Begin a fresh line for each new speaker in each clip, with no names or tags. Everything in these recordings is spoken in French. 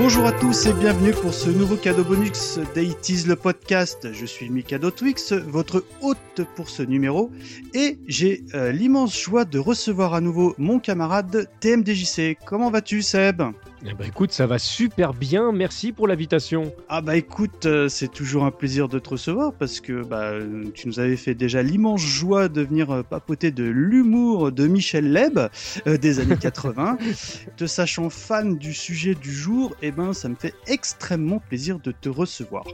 Bonjour à tous et bienvenue pour ce nouveau cadeau bonus d'Aitis le podcast. Je suis Mikado Twix, votre hôte pour ce numéro, et j'ai euh, l'immense joie de recevoir à nouveau mon camarade TMDJC. Comment vas-tu Seb?
Eh ben écoute, ça va super bien, merci pour l'invitation.
Ah bah écoute, euh, c'est toujours un plaisir de te recevoir parce que bah, tu nous avais fait déjà l'immense joie de venir euh, papoter de l'humour de Michel Leb des années 80. te sachant fan du sujet du jour, eh ben ça me fait extrêmement plaisir de te recevoir.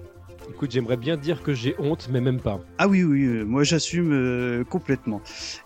Écoute, j'aimerais bien dire que j'ai honte, mais même pas.
Ah oui, oui, euh, moi j'assume euh, complètement.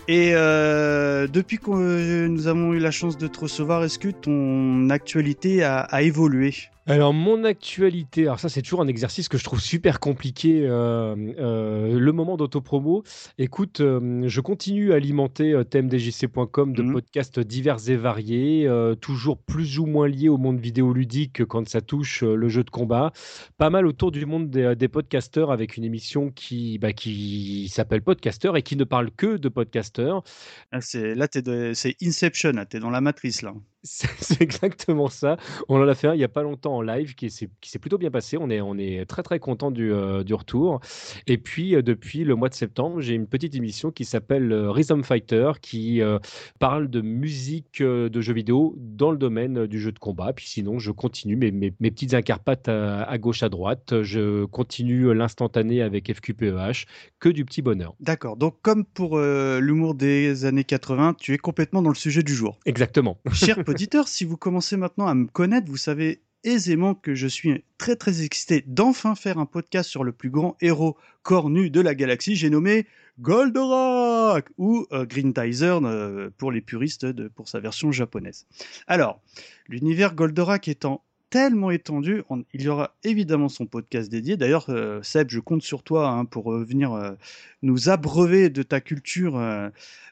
Et euh, depuis que nous avons eu la chance de te recevoir, est-ce que ton actualité a évolué?
Alors mon actualité, alors ça c'est toujours un exercice que je trouve super compliqué, euh, euh, le moment d'autopromo. Écoute, euh, je continue à alimenter thèmedjc.com de mmh podcasts divers et variés, toujours plus ou moins liés au monde vidéoludique quand ça touche le jeu de combat. Pas mal autour du monde des, podcasteurs avec une émission qui, bah, qui s'appelle Podcaster et qui ne parle que de podcasteurs.
Ah, là, c'est Inception, tu es dans la matrice là.
C'est exactement ça. On en a fait un il n'y a pas longtemps en live qui s'est plutôt bien passé. On est, on est très très content du, euh, du retour. Et puis euh, depuis le mois de septembre, j'ai une petite émission qui s'appelle euh, Rhythm Fighter qui parle de musique de jeux vidéo dans le domaine du jeu de combat. Puis sinon, je continue mes, mes, petites incarpates à, gauche à droite. Je continue l'instantané avec FQPEH. Que du petit bonheur.
D'accord. Donc comme pour l'humour des années 80, tu es complètement dans le sujet du jour.
Exactement.
Cher auditeurs, si vous commencez maintenant à me connaître, vous savez aisément que je suis très très excité d'enfin faire un podcast sur le plus grand héros cornu de la galaxie. J'ai nommé Goldorak ou euh, Green Tizer euh, pour les puristes de, pour sa version japonaise. Alors, l'univers Goldorak étant tellement étendu, il y aura évidemment son podcast dédié. D'ailleurs, euh, Seb, je compte sur toi hein, pour venir nous abreuver de ta culture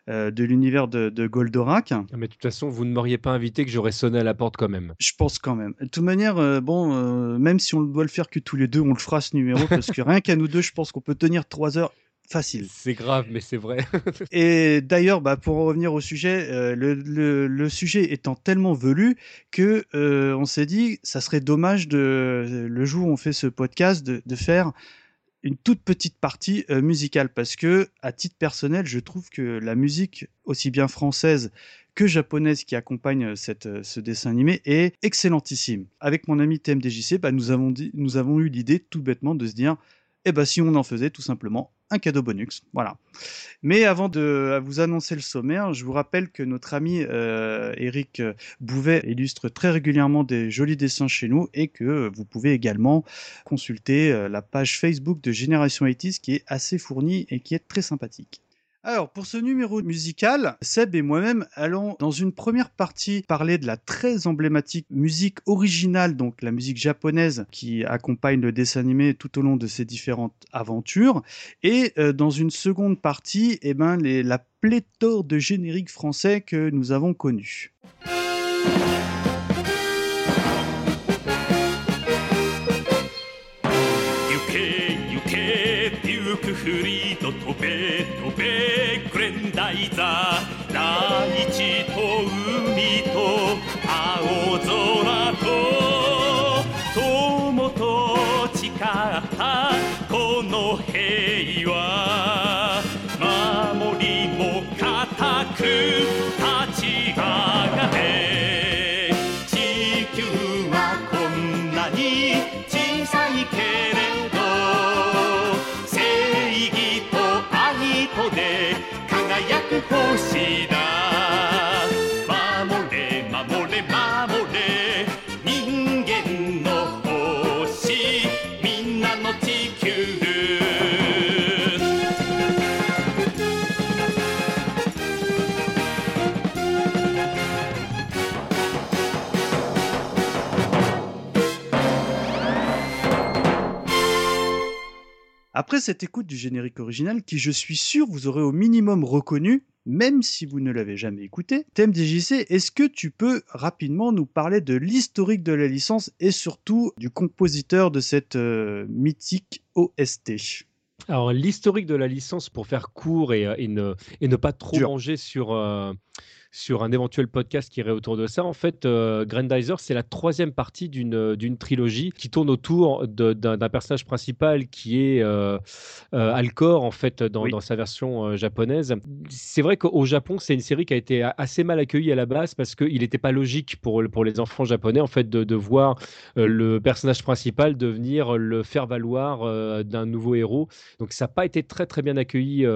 euh, de l'univers de, Goldorak. Ah,
mais de toute façon, vous ne m'auriez pas invité que j'aurais sonné à la porte quand même.
Je pense quand même. De toute manière, euh, bon, euh, même si on doit le faire que tous les deux, on le fera ce numéro parce que rien qu'à nous deux, je pense qu'on peut tenir trois heures facile.
C'est grave, mais c'est vrai.
et d'ailleurs, bah, pour en revenir au sujet, le, sujet étant tellement velu que on s'est dit, ça serait dommage de le jour où on fait ce podcast de, de faire une toute petite partie euh, musicale parce que, à titre personnel, je trouve que la musique, aussi bien française que japonaise qui accompagne euh, cette, euh, ce dessin animé est excellentissime. Avec mon ami TMDJC, bah, nous, avons dit, nous avons eu l'idée tout bêtement de se dire, eh ben, si on en faisait tout simplement un cadeau bonus. Voilà. Mais avant de vous annoncer le sommaire, je vous rappelle que notre ami euh, Eric Bouvet illustre très régulièrement des jolis dessins chez nous et que vous pouvez également consulter euh, la page Facebook de Génération 80 qui est assez fournie et qui est très sympathique. Alors, pour ce numéro musical, Seb et moi-même allons dans une première partie parler de la très emblématique musique originale, donc la musique japonaise qui accompagne le dessin animé tout au long de ses différentes aventures. Et euh, dans une seconde partie, eh ben, la pléthore de génériques français que nous avons connus. いざ大地と海と Après cette écoute du générique original, qui je suis sûr vous aurez au minimum reconnu, même si vous ne l'avez jamais écouté, TMDJC, est-ce que tu peux rapidement nous parler de l'historique de la licence et surtout du compositeur de cette euh, mythique OST
alors, l'historique de la licence, pour faire court et, euh, et, ne, et ne, pas trop manger sur, euh, sur un éventuel podcast qui irait autour de ça. En fait, euh, Grandizer, c'est la troisième partie d'une euh, d'une trilogie qui tourne autour d'un personnage principal qui est euh, Alcor, en fait, dans, dans sa version japonaise. C'est vrai qu'au Japon, c'est une série qui a été assez mal accueillie à la base parce qu'il n'était pas logique pour, pour les enfants japonais, en fait, de, de voir le personnage principal devenir le faire valoir d'un nouveau héros. Donc, ça n'a pas été très, très bien accueilli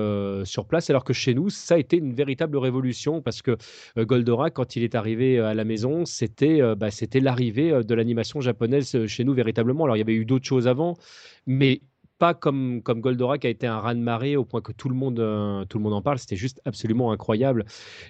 sur place, alors que chez nous, ça a été une véritable révolution parce que Goldorak, quand il est arrivé euh, à la maison, c'était euh, bah, c'était l'arrivée de l'animation japonaise chez nous véritablement. Alors il y avait eu d'autres choses avant, mais pas comme, comme Goldorak a été un raz-de-marée au point que tout le monde, tout le monde en parle. C'était juste absolument incroyable.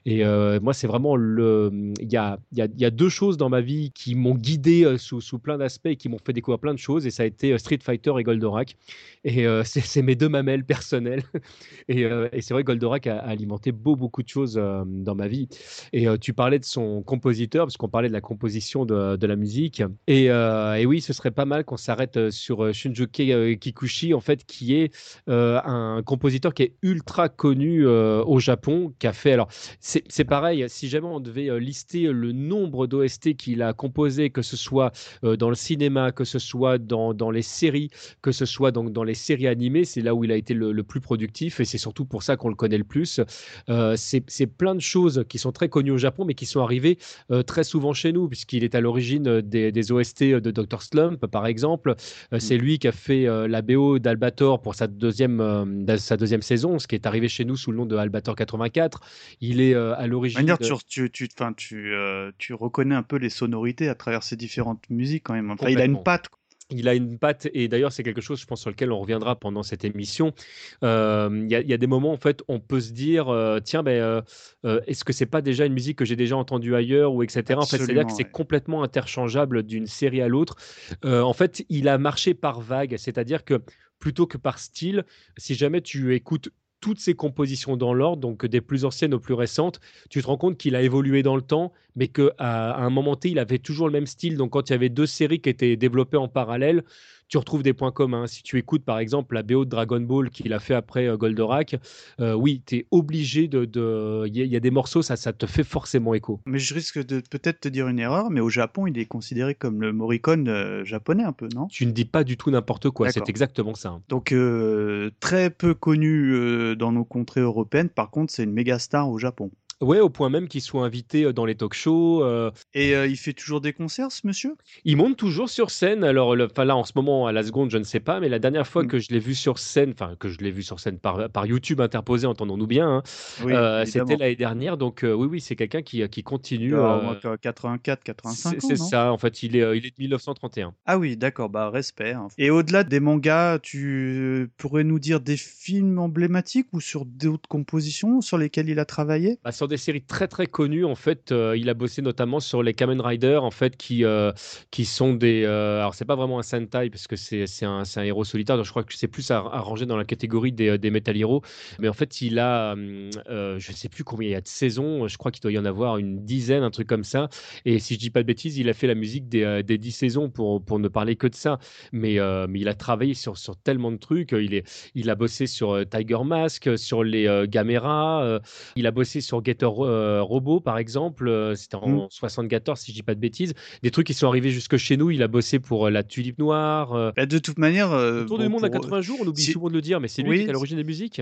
Et moi, c'est vraiment le. Il y a, y, a, y a, deux choses dans ma vie qui m'ont guidé sous, sous, plein d'aspects qui m'ont fait découvrir plein de choses. Et ça a été Street Fighter et Goldorak. Et euh, c'est mes deux mamelles personnelles. et, euh, c'est vrai, Goldorak a, alimenté beau, beaucoup de choses euh, dans ma vie. Et tu parlais de son compositeur, parce qu'on parlait de la composition de, de la musique. Et, et, oui, ce serait pas mal qu'on s'arrête sur Shunjuke Kikuchi, en fait, qui est un compositeur qui est ultra connu au Japon, qui a fait. Alors, c'est pareil, si jamais on devait lister le nombre d'OST qu'il a composé, que ce soit dans le cinéma, que ce soit dans, dans les séries, que ce soit donc dans les séries animées, c'est là où il a été le, plus productif et c'est surtout pour ça qu'on le connaît le plus. Euh, c'est plein de choses qui sont très connues au Japon, mais qui sont arrivées euh, très souvent chez nous, puisqu'il est à l'origine des, OST de Dr. Slump, par exemple. Euh, c'est lui qui a fait la BO d'Albator pour sa deuxième, sa deuxième saison, ce qui est arrivé chez nous sous le nom de Albator 84. Il est à l'origine.
De... Tu, tu, tu, tu, reconnais un peu les sonorités à travers ces différentes musiques quand même. Enfin, il a une patte
il a une patte, et d'ailleurs, c'est quelque chose, je pense, sur lequel on reviendra pendant cette émission. Euh, il y, a des moments, en fait, on peut se dire, euh, tiens, ben, euh, est-ce que c'est pas déjà une musique que j'ai déjà entendue ailleurs, ou etc. en fait, c'est-à-dire que c'est complètement interchangeable d'une série à l'autre. en fait, il a marché par vague, c'est-à-dire que plutôt que par style, si jamais tu écoutes toutes ses compositions dans l'ordre, donc des plus anciennes aux plus récentes, tu te rends compte qu'il a évolué dans le temps, mais qu'à un moment T, il avait toujours le même style. Donc quand il y avait deux séries qui étaient développées en parallèle, tu retrouves des points communs. Si tu écoutes par exemple la BO de Dragon Ball qu'il a fait après euh, Goldorak, euh, oui, tu es obligé de. Il y, a des morceaux, ça, ça te fait forcément écho.
Mais je risque de peut-être te dire une erreur, mais au Japon, il est considéré comme le Morricone euh, japonais un peu, non?
Tu ne dis pas du tout n'importe quoi, c'est exactement ça.
Donc très peu connu dans nos contrées européennes, par contre, c'est une méga star au Japon.
Ouais, au point même qu'il soit invité euh, dans les talk shows. Euh.
Et euh, il fait toujours des concerts, ce monsieur?
Il monte toujours sur scène. Alors, le, là, en ce moment, à la seconde, je ne sais pas, mais la dernière fois mm. que je l'ai vu sur scène, enfin, que je l'ai vu sur scène par, par YouTube interposé, entendons-nous bien, hein, c'était l'année dernière. Donc, oui, oui, c'est quelqu'un qui, qui continue.
84, 85
C'est ça, en fait, il est, il est de 1931.
Ah oui, d'accord, bah, respect. Hein. Et au-delà des mangas, tu pourrais nous dire des films emblématiques ou sur d'autres compositions sur lesquelles il a travaillé?
Bah, des séries très très connues. En fait, euh, il a bossé notamment sur les Kamen Rider, en fait, qui, euh, qui sont des. Euh, alors, c'est pas vraiment un Sentai, parce que c'est un, un, héros solitaire. Donc, je crois que c'est plus à, ranger dans la catégorie des, des Metal Heroes. Mais en fait, il a. je sais plus combien il y a de saisons. Je crois qu'il doit y en avoir une dizaine, un truc comme ça. Et si je dis pas de bêtises, il a fait la musique des, des 10 saisons pour, pour ne parler que de ça. Mais, mais il a travaillé sur, sur tellement de trucs. Il, est, il a bossé sur Tiger Mask, sur les Gamera. il a bossé sur Get euh, robot, par exemple, euh, c'était en 74, mmh. si je dis pas de bêtises. Des trucs qui sont arrivés jusque chez nous. Il a bossé pour euh, la Tulipe Noire.
Bah, de toute manière.
Tour du monde à 80 jours, on oublie souvent de le dire, mais c'est lui qui est à l'origine des musiques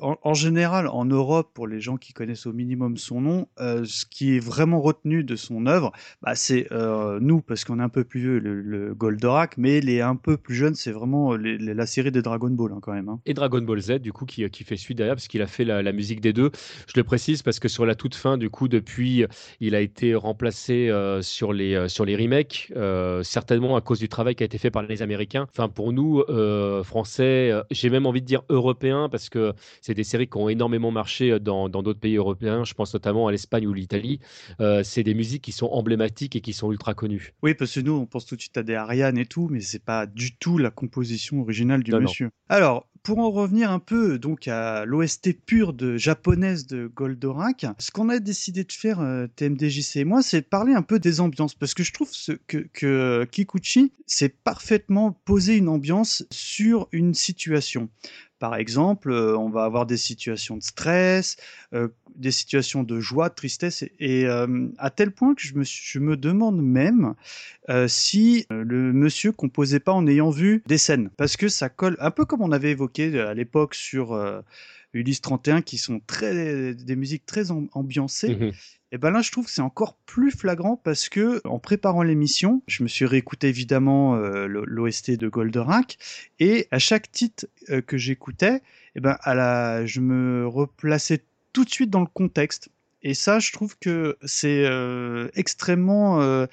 en, général, en Europe, pour les gens qui connaissent au minimum son nom, euh, ce qui est vraiment retenu de son œuvre, bah, c'est euh, nous, parce qu'on est un peu plus vieux, le, Goldorak, mais les un peu plus jeunes, c'est vraiment la série des Dragon Ball hein, quand même. Hein.
Et Dragon Ball Z, du coup, qui, fait suite derrière, parce qu'il a fait la, musique des deux. Je le précise parce que sur la toute fin, du coup, depuis, il a été remplacé euh, sur, les, sur les remakes, certainement à cause du travail qui a été fait par les Américains. Enfin, pour nous, Français, j'ai même envie de dire Européens, parce que c'est des séries qui ont énormément marché dans d'autres pays européens. Je pense notamment à l'Espagne ou l'Italie. c'est des musiques qui sont emblématiques et qui sont ultra connues.
Oui, parce que nous, on pense tout de suite à des Ariane et tout, mais c'est pas du tout la composition originale du monsieur. Alors, pour en revenir un peu donc à l'OST pure de japonaise de Goldorak, ce qu'on a décidé de faire euh, TMDJC et moi, c'est parler un peu des ambiances parce que je trouve que, que Kikuchi s'est parfaitement posé une ambiance sur une situation. Par exemple, euh, on va avoir des situations de stress, euh, des situations de joie, de tristesse, et, euh, à tel point que je me, je me demande même si le monsieur composait pas en ayant vu des scènes, parce que ça colle un peu comme on avait évoqué à l'époque sur Ulysse 31, qui sont très des musiques très ambiancées. Mmh et ben là, je trouve que c'est encore plus flagrant parce que en préparant l'émission, je me suis réécouté évidemment euh, l'OST de Goldorak et à chaque titre euh, que j'écoutais, et ben à la, je me replaçais tout de suite dans le contexte. Et ça, je trouve que c'est euh, extrêmement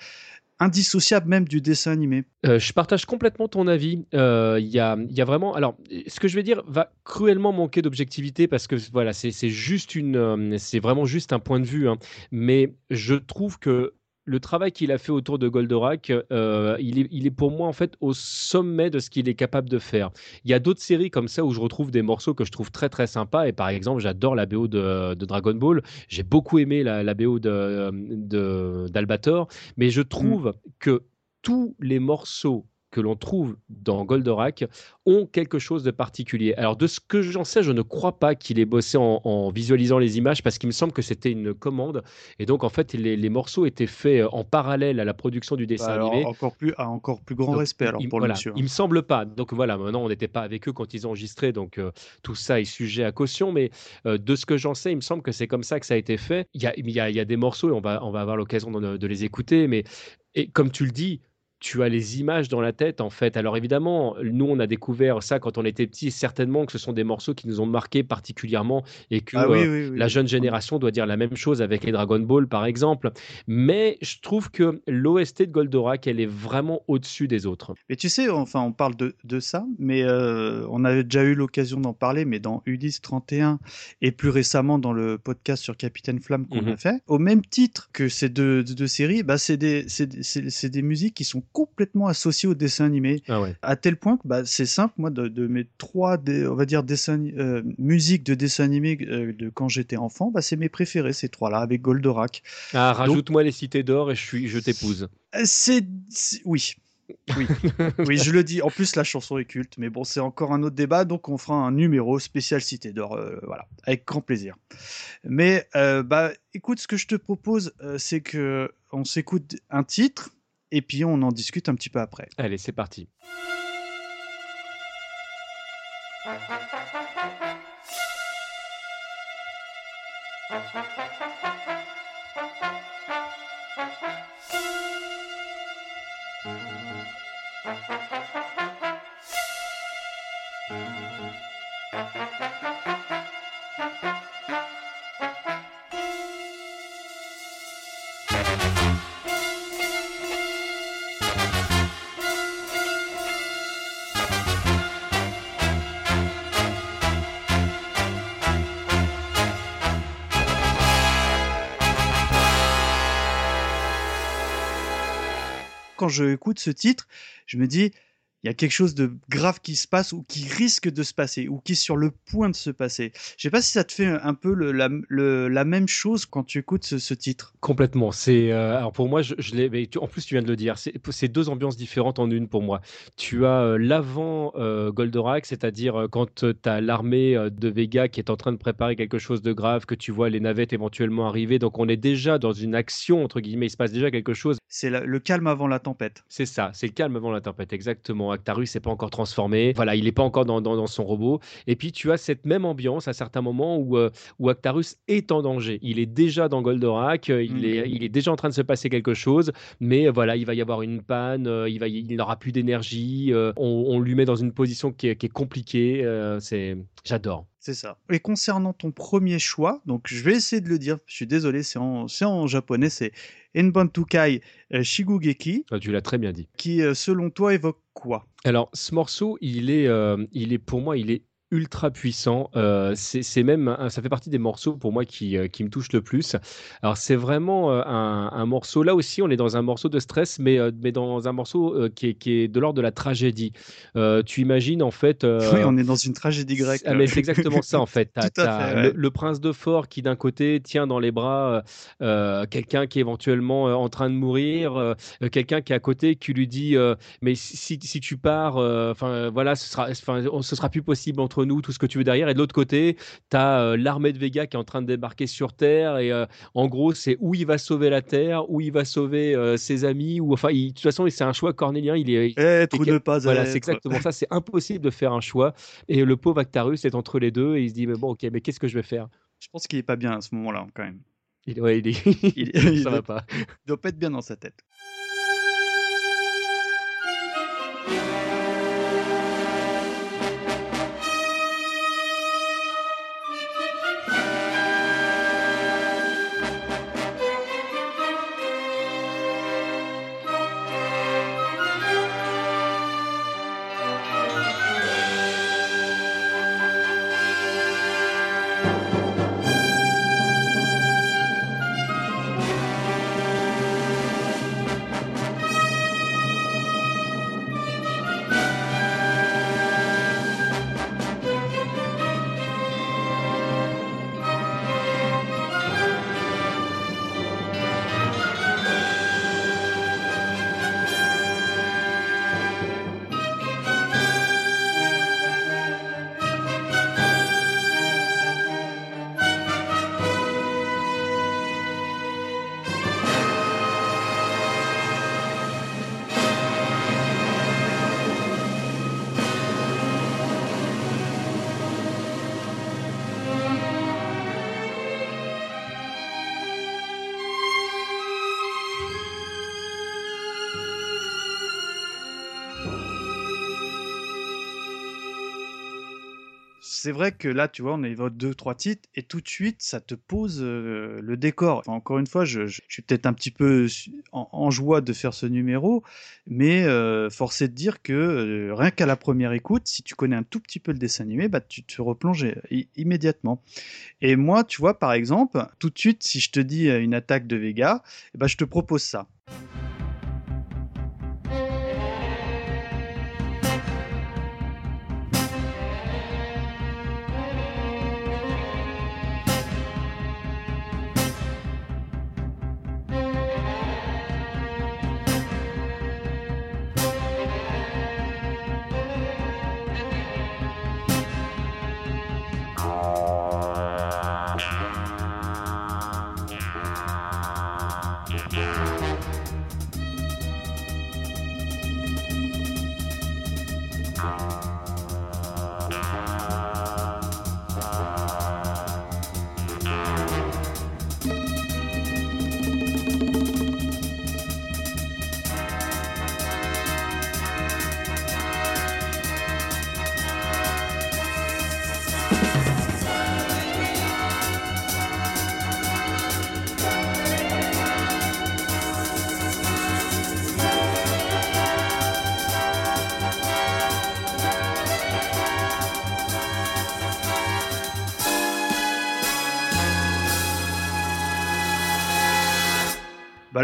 indissociable même du dessin animé.
Euh, je partage complètement ton avis. Euh, il y, a, vraiment. Alors, ce que je vais dire va cruellement manquer d'objectivité parce que voilà, c'est juste une, euh, c'est vraiment juste un point de vue. Hein. Mais je trouve que le travail qu'il a fait autour de Goldorak, euh, il, est, il, est, pour moi en fait au sommet de ce qu'il est capable de faire. Il y a d'autres séries comme ça où je retrouve des morceaux que je trouve très très sympas. Et par exemple, j'adore la BO de, Dragon Ball. J'ai beaucoup aimé la, BO d'Albator. De, mais je trouve mm. que tous les morceaux que l'on trouve dans Goldorak ont quelque chose de particulier. Alors de ce que j'en sais, je ne crois pas qu'il ait bossé en, visualisant les images parce qu'il me semble que c'était une commande et donc en fait les, morceaux étaient faits euh, en parallèle à la production du dessin
bah,
animé.
Encore plus, à encore plus grand respect alors
il,
pour
le
monsieur.
Il me semble pas. Donc voilà, maintenant on n'était pas avec eux quand ils ont enregistré, donc euh, tout ça est sujet à caution. Mais euh, de ce que j'en sais, il me semble que c'est comme ça que ça a été fait. Il y a, il y a, des morceaux et on va, on va avoir l'occasion de, de les écouter, mais et comme tu le dis, tu as les images dans la tête en fait. Alors évidemment, nous on a découvert ça quand on était petit, certainement que ce sont des morceaux qui nous ont marqué particulièrement et que ah euh, la jeune génération doit dire la même chose avec les Dragon Ball par exemple. Mais je trouve que l'OST de Goldorak, elle est vraiment au-dessus des autres.
Mais tu sais, enfin on parle de, ça, mais euh, on avait déjà eu l'occasion d'en parler, mais dans Ulysse 31 et plus récemment dans le podcast sur Capitaine Flamme qu'on mhm. a fait, au même titre que ces deux, deux séries, bah, c'est des, des musiques qui sont complètement associé au dessin animé.
Ah
à tel point que bah, c'est simple, moi, de, mes trois, on va dire, dessins, euh, musiques de dessin animé euh, de quand j'étais enfant, bah, c'est mes préférés, ces trois-là, avec Goldorak.
Ah, rajoute-moi les cités d'or et je, suis, je t'épouse.
Euh, c'est. Oui. Oui. oui, je le dis. En plus, la chanson est culte, mais bon, c'est encore un autre débat, donc on fera un numéro spécial Cité d'Or, voilà, avec grand plaisir. Mais bah, écoute, ce que je te propose, c'est que on s'écoute un titre, et puis on en discute un petit peu après.
Allez, c'est parti.
quand je écoute ce titre, je me dis, il y a quelque chose de grave qui se passe ou qui risque de se passer ou qui est sur le point de se passer. Je sais pas si ça te fait un peu le, la, même chose quand tu écoutes ce, titre.
Complètement. C'est euh, alors pour moi, je, l'ai. En plus, tu viens de le dire. C'est deux ambiances différentes en une pour moi. Tu as euh, l'avant euh, Goldorak, c'est-à-dire quand tu as l'armée de Vega qui est en train de préparer quelque chose de grave, que tu vois les navettes éventuellement arriver. Donc on est déjà dans une action entre guillemets. Il se passe déjà quelque chose.
C'est le calme avant la tempête.
C'est ça. C'est le calme avant la tempête, exactement. Actarus n'est pas encore transformé. Voilà, il n'est pas encore dans, son robot. Et puis tu as cette même ambiance à certains moments où, euh, où Actarus est en danger. Il est déjà dans Goldorak, euh, il, est, il est déjà en train de se passer quelque chose, mais euh, voilà, il va y avoir une panne, il va, il n'aura plus d'énergie. On, lui met dans une position qui est, qui est compliquée. c'est, j'adore.
C'est ça. Et concernant ton premier choix, donc je vais essayer de le dire, je suis désolé, c'est en, en japonais, c'est Enbantukai Shigugeki.
Ah, tu l'as très bien dit.
Qui, selon toi, évoque quoi?
Alors, ce morceau, il est, euh, il est pour moi, il est ultra puissant. Euh, c'est même, ça fait partie des morceaux pour moi qui, euh, qui me touchent le plus. Alors c'est vraiment euh, un, un, morceau. Là aussi, on est dans un morceau de stress, mais, mais dans un morceau qui est, qui, est, de l'ordre de la tragédie. tu imagines en fait.
oui, on est dans une tragédie grecque.
Ah, mais c'est exactement ça en fait. le, prince de fort qui d'un côté tient dans les bras quelqu'un qui est éventuellement en train de mourir, quelqu'un qui est à côté qui lui dit mais si, si, tu pars, enfin voilà, ce sera, ce sera plus possible entre nous, tout ce que tu veux derrière. Et de l'autre côté, tu as euh, l'armée de Vega qui est en train de débarquer sur Terre. Et euh, en gros, c'est où il va sauver la Terre, où il va sauver euh, ses amis. Ou enfin, de toute façon, c'est un choix cornélien. Il est
être ou ne pas
Voilà, c'est exactement ça. C'est impossible de faire un choix. Et le pauvre Actarus est entre les deux et il se dit mais bon, ok, mais qu'est-ce que je vais faire?
Je pense qu'il est pas bien à ce moment-là, quand même.
Il, ouais, il, est...
il, ça va pas. Il doit pas être bien dans sa tête. C'est vrai que là, tu vois, on évoque deux, trois titres et tout de suite, ça te pose euh, le décor. encore une fois, je, suis peut-être un petit peu en, joie de faire ce numéro, mais euh, forcé de dire que euh, rien qu'à la première écoute, si tu connais un tout petit peu le dessin animé, bah, tu te replonges immédiatement. Et moi, tu vois, par exemple, tout de suite, si je te dis une attaque de Vega, eh ben, je te propose ça.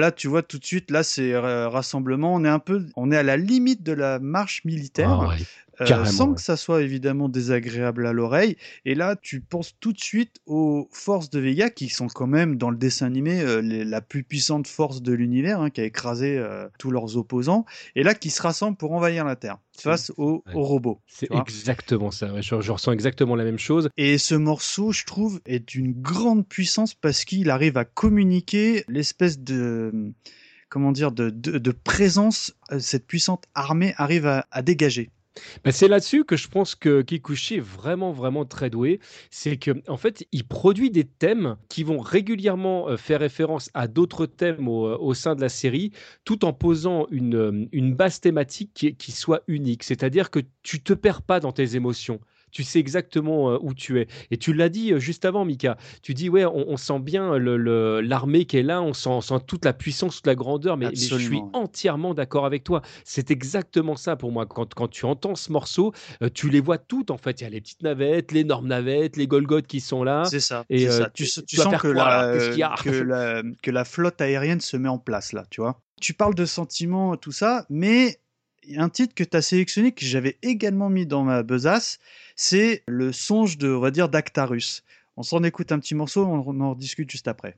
Là, tu vois tout de suite, là, c'est euh, rassemblement. On est un peu, on est à la limite de la marche militaire.
Ah
euh, sans que ça soit évidemment désagréable à l'oreille. Et là, tu penses tout de suite aux forces de Vega qui sont quand même dans le dessin animé euh, la plus puissante force de l'univers, hein, qui a écrasé euh, tous leurs opposants, et là qui se rassemblent pour envahir la Terre face aux, robots.
C'est exactement ça. Je, je, ressens exactement la même chose.
Et ce morceau, je trouve, est d'une grande puissance parce qu'il arrive à communiquer l'espèce de comment dire de, de, présence cette puissante armée arrive à dégager.
C'est là-dessus que je pense que Kikuchi est vraiment, vraiment très doué. C'est que en fait, il produit des thèmes qui vont régulièrement euh, faire référence à d'autres thèmes euh, au, sein de la série, tout en posant une, euh, une base thématique qui, qui soit unique. C'est-à-dire que tu te perds pas dans tes émotions tu sais exactement où tu es. Et tu l'as dit juste avant, Mika. Tu dis, ouais, on, sent bien l'armée qui est là, on sent, sent, toute la puissance, toute la grandeur, mais, je suis entièrement d'accord avec toi. C'est exactement ça pour moi. Quand, quand tu entends ce morceau, tu les vois toutes, en fait. Il y a les petites navettes, les énormes navettes, les Golgoth qui sont là.
C'est ça. Et ça. Tu, tu sens que, la, que, la, que la flotte aérienne se met en place, là, tu vois. Tu parles de sentiments, tout ça, mais un titre que tu as sélectionné, que j'avais également mis dans ma besace, c'est le songe de, on va dire, d'Actarus. On s'en écoute un petit morceau, on en discute juste après.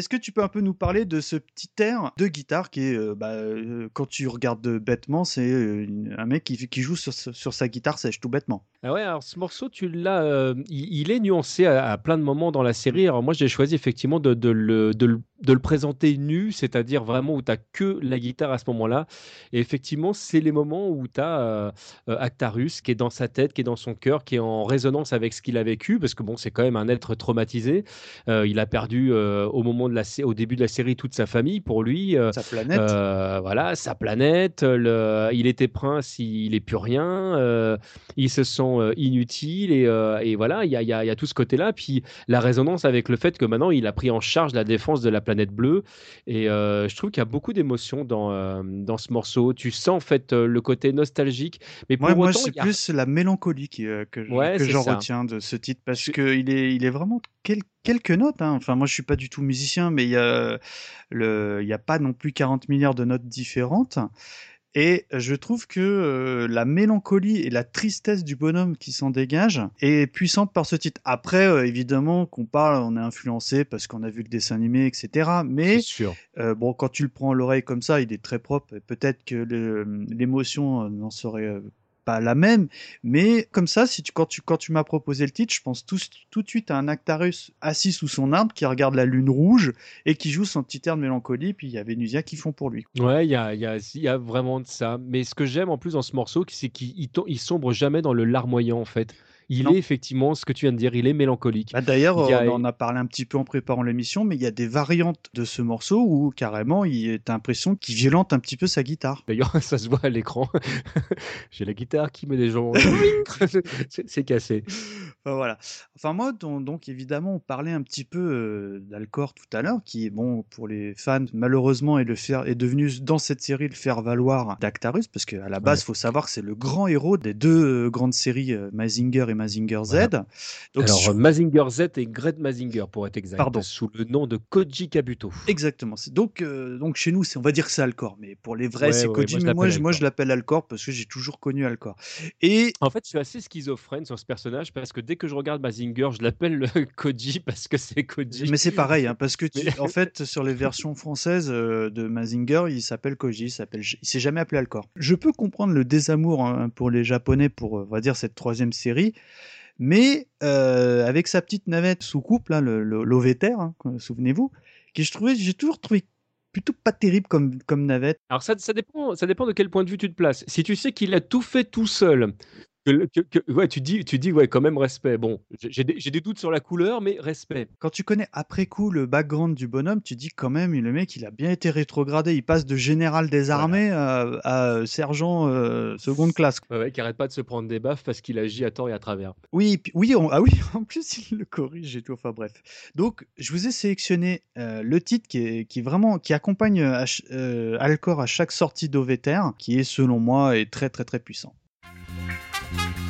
Est-ce que tu peux un peu nous parler de ce petit air de guitare qui est, euh, bah, euh, quand tu regardes bêtement, c'est euh, un mec qui, joue sur, sa guitare sèche, tout bêtement.
Ah ouais, alors ce morceau, tu l'as, il, est nuancé à, plein de moments dans la série. Alors moi, j'ai choisi effectivement de, le, de, le, présenter nu, c'est-à-dire vraiment où tu n'as que la guitare à ce moment-là. Et effectivement, c'est les moments où tu as Actarus qui est dans sa tête, qui est dans son cœur, qui est en résonance avec ce qu'il a vécu, parce que bon, c'est quand même un être traumatisé. il a perdu au moment de la, au début de la série toute sa famille pour lui.
Euh, sa planète.
Euh, voilà, sa planète. Le, il était prince, il n'est plus rien. Euh, ils se sont inutiles et, et voilà, il y a, y a, tout ce côté-là. Puis la résonance avec le fait que maintenant il a pris en charge la défense de la planète bleue. Et je trouve qu'il y a beaucoup d'émotions dans, dans ce morceau. Tu sens en fait le côté nostalgique. Mais pour
moi, c'est plus la mélancolie que, que j'en retiens de ce titre parce qu'il est, il est vraiment quel, quelques notes. Hein. Enfin, moi, je suis pas du tout musicien, mais il y a le, il y a pas non plus 40 milliards de notes différentes. Et je trouve que euh, la mélancolie et la tristesse du bonhomme qui s'en dégage est puissante par ce titre. Après, euh, évidemment, qu'on parle, on est influencé parce qu'on a vu le dessin animé, etc. Mais euh, bon, quand tu le prends à l'oreille comme ça, il est très propre. Peut-être que l'émotion n'en serait pas la même, mais comme ça, si tu, quand tu, quand tu m'as proposé le titre, je pense tout, tout de suite à un Actarus assis sous son arbre qui regarde la lune rouge et qui joue son petit air de mélancolie, puis il y a Vénusia qui font pour lui.
Ouais, il y a, y, y a, vraiment de ça. Mais ce que j'aime en plus dans ce morceau, c'est qu'il sombre jamais dans le larmoyant en fait il est effectivement ce que tu viens de dire, il est mélancolique.
Bah, d'ailleurs, on en a parlé un petit peu en préparant l'émission, mais il y a des variantes de ce morceau où carrément, il est l'impression qu'il violente un petit peu sa guitare.
D'ailleurs, ça se voit à l'écran. J'ai la guitare qui met des gens. c'est cassé.
Enfin, voilà. Enfin, moi, donc, évidemment, on parlait un petit peu euh, d'Alcor tout à l'heure, qui bon, pour les fans, malheureusement, est, le faire, est devenu dans cette série le faire valoir d'Actarus, parce qu'à la base, il faut savoir que c'est le grand héros des deux euh, grandes séries, euh, Mazinger et Mazinger Z.
Donc, Alors, Mazinger Z et Gret Mazinger, pour être exact, Pardon. sous le nom de Koji Kabuto.
Exactement. Donc, donc chez nous, on va dire que c'est Alcor, mais pour les vrais, c'est Koji. moi, mais moi, je, moi, je l'appelle Alcor parce que j'ai toujours connu Alcor.
Et en fait, je suis assez schizophrène sur ce personnage parce que dès que je regarde Mazinger, je l'appelle Koji parce que c'est Koji.
Mais c'est pareil, hein, parce que en fait, sur les versions françaises euh, de Mazinger, il s'appelle Koji, il s'appelle, il s'est jamais appelé Alcor. Je peux comprendre le désamour hein, pour les Japonais pour, on va dire, cette troisième série mais euh, avec sa petite navette sous couple, hein, l'OVTR, hein, souvenez-vous, que je trouvais, j'ai toujours trouvé plutôt pas terrible comme, comme navette.
Alors ça, ça, dépend, ça dépend de quel point de vue tu te places. Si tu sais qu'il a tout fait tout seul, ouais, tu dis, tu dis, ouais, quand même respect. Bon, j'ai des, doutes sur la couleur, mais respect.
Quand tu connais après coup le background du bonhomme, tu dis quand même, le mec, il a bien été rétrogradé. Il passe de général des armées à, sergent euh, seconde classe.
Ouais, qui arrête pas de se prendre des baffes parce qu'il agit à tort et à travers.
Oui, oui, ah oui, en plus il le corrige et tout. Enfin bref. Donc, je vous ai sélectionné euh, le titre qui est, qui vraiment, qui accompagne euh, Alcor à chaque sortie d'Oveter, qui est selon moi est très très très puissant. Música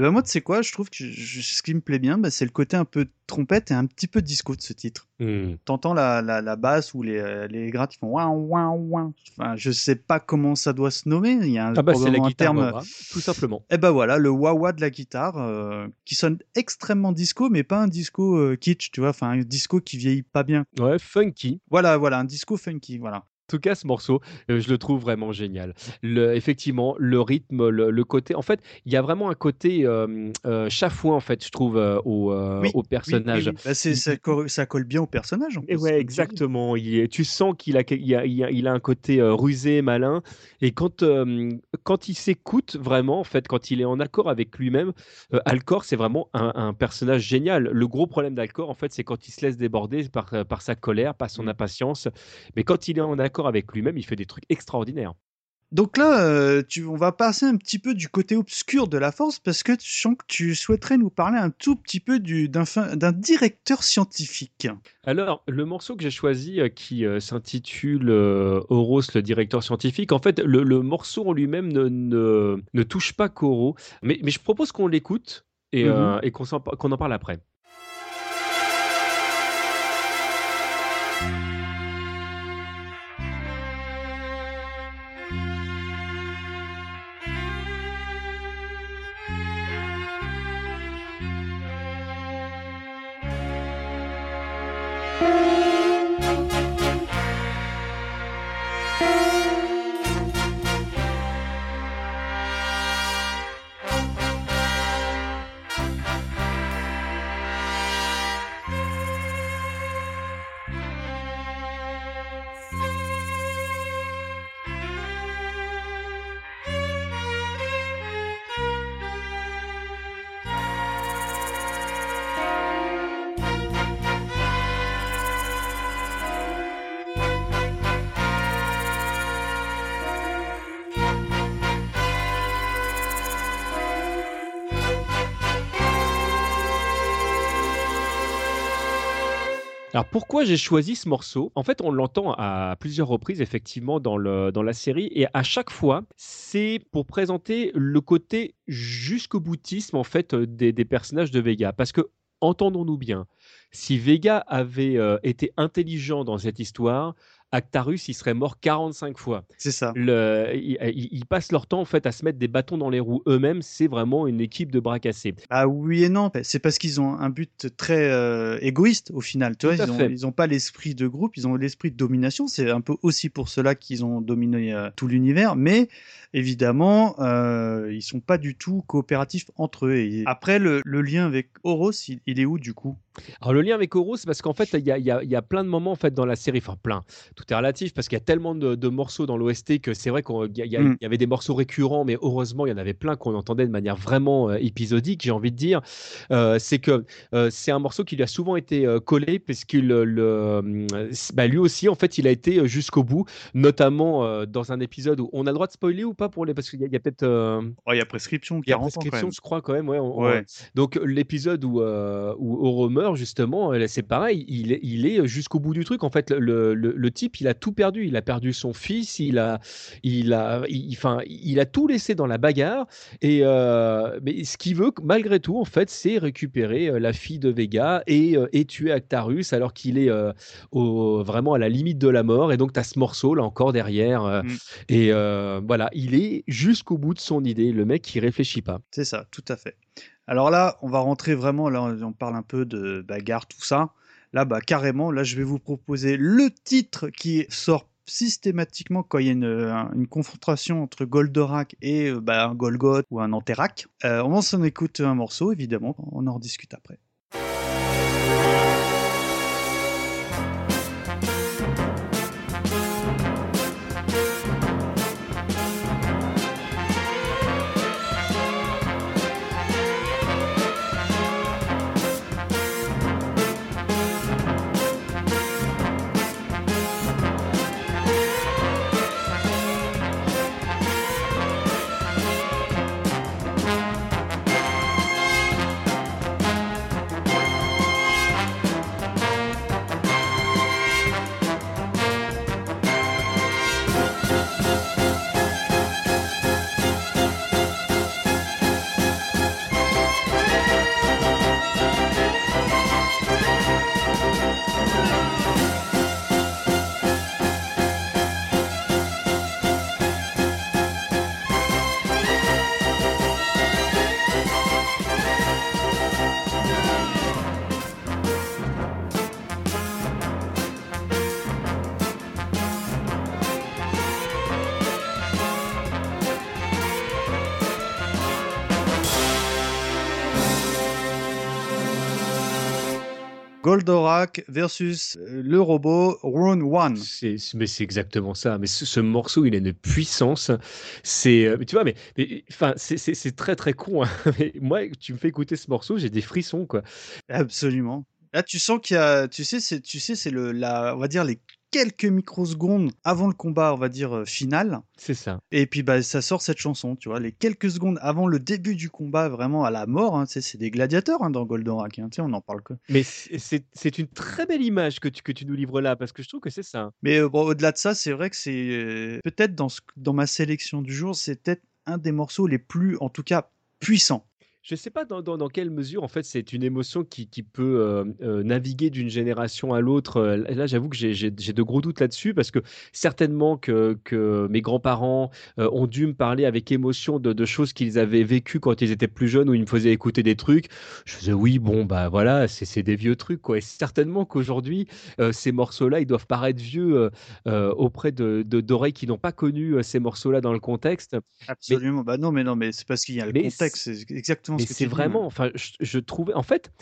Et ben moi, tu sais quoi, je trouve que ce qui me plaît bien, bah, c'est le côté un peu trompette et un petit peu disco de ce titre. Mmh. T'entends la, la, basse ou les, euh, les grattes qui font ouin ouin ouin. Enfin, je sais pas comment ça doit se nommer. Il y a un,
ah bah, c'est la guitare terme, tout simplement.
Et ben voilà, le wah wah de la guitare euh, qui sonne extrêmement disco, mais pas un disco euh, kitsch, tu vois. Enfin, un disco qui vieillit pas bien.
Ouais, funky.
Voilà, voilà, un disco funky, voilà
tout cas, ce morceau, euh, je le trouve vraiment génial. Le, effectivement, le rythme, le, côté. En fait, il y a vraiment un côté euh, euh, chafouin, en fait, je trouve, au, au, personnage.
Bah, ça, colle, bien au personnage. En
Et ouais, exactement. Il tu sens qu'il a, il a, il a, un côté rusé, malin. Et quand, quand il s'écoute vraiment, en fait, quand il est en accord avec lui-même, Alcor, c'est vraiment un, personnage génial. Le gros problème d'Alcor, en fait, c'est quand il se laisse déborder par, par sa colère, par son mmh. impatience. Mais quand il est en accord avec lui-même, il fait des trucs extraordinaires.
Donc là, euh, tu, on va passer un petit peu du côté obscur de la force parce que je sens que tu souhaiterais nous parler un tout petit peu d'un directeur scientifique.
Alors, le morceau que j'ai choisi euh, qui euh, s'intitule Horos, le directeur scientifique, en fait, le, morceau en lui-même ne, ne, touche pas Koro, mais, mais je propose qu'on l'écoute et, mhm. et qu'on en parle après. J'ai choisi ce morceau En fait, on l'entend à plusieurs reprises effectivement dans, la série et à chaque fois, c'est pour présenter le côté jusqu'au boutisme en fait euh, des, des personnages de Vega. Parce que entendons-nous bien, si Vega avait euh, été intelligent dans cette histoire, Actarus, il serait mort 45 fois.
C'est ça.
Le, ils, passent leur temps en fait à se mettre des bâtons dans les roues eux-mêmes. C'est vraiment une équipe de bras cassés.
Ah oui et non. C'est parce qu'ils ont un but très euh, égoïste au final. Tu vois, ils, ont, pas l'esprit de groupe, ils ont l'esprit de domination. C'est un peu aussi pour cela qu'ils ont dominé euh, tout l'univers. Mais évidemment, euh, ils sont pas du tout coopératifs entre eux. Et après, le, lien avec Horus, il, est où du coup?
Alors le lien avec Oro, c'est parce qu'en fait, il y a, y a- il y a plein de moments en fait dans la série, enfin plein, tout est relatif parce qu'il y a tellement de, de morceaux dans l'OST que c'est vrai qu'il y,
Mm.
y avait des morceaux récurrents, mais heureusement, il y en avait plein qu'on entendait de manière vraiment euh, épisodique, j'ai envie de dire. Euh, c'est que euh, c'est un morceau qui lui a souvent été euh, collé parce qu'il le, le- bah, lui aussi, en fait, il a été jusqu'au bout, notamment euh, dans un épisode où on a le droit de spoiler ou pas pour les parce qu'il y a, il y a peut-être euh,
Oh, il y a prescription,
il y a
40 ans quand
prescription, je crois quand même. Ouais, on- on-
Ouais.
donc l'épisode où, euh, où Oro meurt, justement, euh, c'est pareil, il, est- il est jusqu'au bout du truc. En fait, le, le- le type, il a tout perdu. Il a perdu son fils, il a, il a, il, enfin, il a tout laissé dans la bagarre. Et euh, mais ce qu'il veut, malgré tout, en fait, c'est récupérer euh, la fille de Vega et, euh, et tuer Actarus alors qu'il est euh, au- vraiment à la limite de la mort. Et donc, tu as ce morceau là encore derrière. euh,
Mm.
Et euh, voilà, il est jusqu'au bout de son idée. Le mec, qui réfléchit pas.
C'est ça, tout à fait. Alors là, on va rentrer vraiment, là on parle un peu de bagarre, tout ça. Là, bah carrément, là je vais vous proposer le titre qui sort systématiquement quand il y a une, un- une confrontation entre Goldorak et euh, bah, un Golgoth ou un Anterak. Euh, on s'en écoute un morceau, évidemment, on en rediscute après. Goldorak versus euh, le robot Round One.
Mais c'est exactement ça. Mais ce, ce morceau, il a une puissance. C'est, euh, tu vois, mais, enfin, c'est très très con. hein. Mais moi, tu me fais écouter ce morceau, j'ai des frissons, quoi.
Absolument. Là, tu sens qu'il y a, tu sais, c'est, tu sais, c'est le, la, on va dire les quelques microsecondes avant le combat, on va dire euh, final.
C'est ça.
Et puis bah ça sort cette chanson, tu vois, les quelques secondes avant le début du combat, vraiment à la mort. Hein, c'est des gladiateurs hein, dans Goldorak. Hein, on en parle que.
Mais c'est, une très belle image que tu, que tu nous livres là, parce que je trouve que c'est ça.
Mais euh, bon, au-delà de ça, c'est vrai que c'est euh, peut-être dans ce, dans ma sélection du jour, c'est peut-être un des morceaux les plus, en tout cas, puissants.
Je ne sais pas dans, dans- dans quelle mesure, en fait, c'est une émotion qui, qui peut euh, euh, naviguer d'une génération à l'autre. Euh, Là, j'avoue que j'ai de gros doutes là-dessus parce que certainement que, que mes grands-parents euh, ont dû me parler avec émotion de, de choses qu'ils avaient vécues quand ils étaient plus jeunes où ils me faisaient écouter des trucs. Je faisais oui, bon, bah voilà, c'est des vieux trucs, quoi. Et certainement qu'aujourd'hui, ces morceaux-là, ils doivent paraître vieux auprès de de- d'oreilles qui n'ont pas connu ces morceaux-là dans le contexte.
Absolument. Bah non, mais non, mais c'est parce qu'il y a le
Mais
contexte. C'est exactement
Mais c'est vraiment, enfin, je, je trouvais, en fait,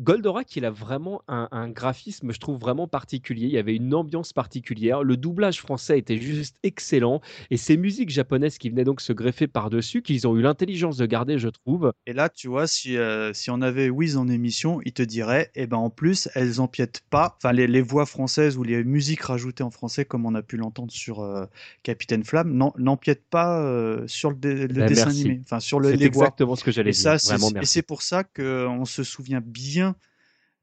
Goldorak, il a vraiment un, un graphisme, je trouve, vraiment particulier. Il y avait une ambiance particulière. Le doublage français était juste excellent. Et ces musiques japonaises qui venaient donc se greffer par-dessus, qu'ils ont eu l'intelligence de garder, je trouve.
Et là, tu vois, si, euh, si on avait Wiz en émission, il te dirait, eh ben en plus, elles empiètent pas, enfin les, les voix françaises ou les musiques rajoutées en français, comme on a pu l'entendre sur euh, Capitaine Flamme, n'empiètent pas euh, sur le,
Ben,
dessin
merci.
animé, enfin sur le,
C'est
les voix.
exactement ce que j'allais dire.
ça, c'est
Vraiment,
et c'est pour ça qu'on se souvient bien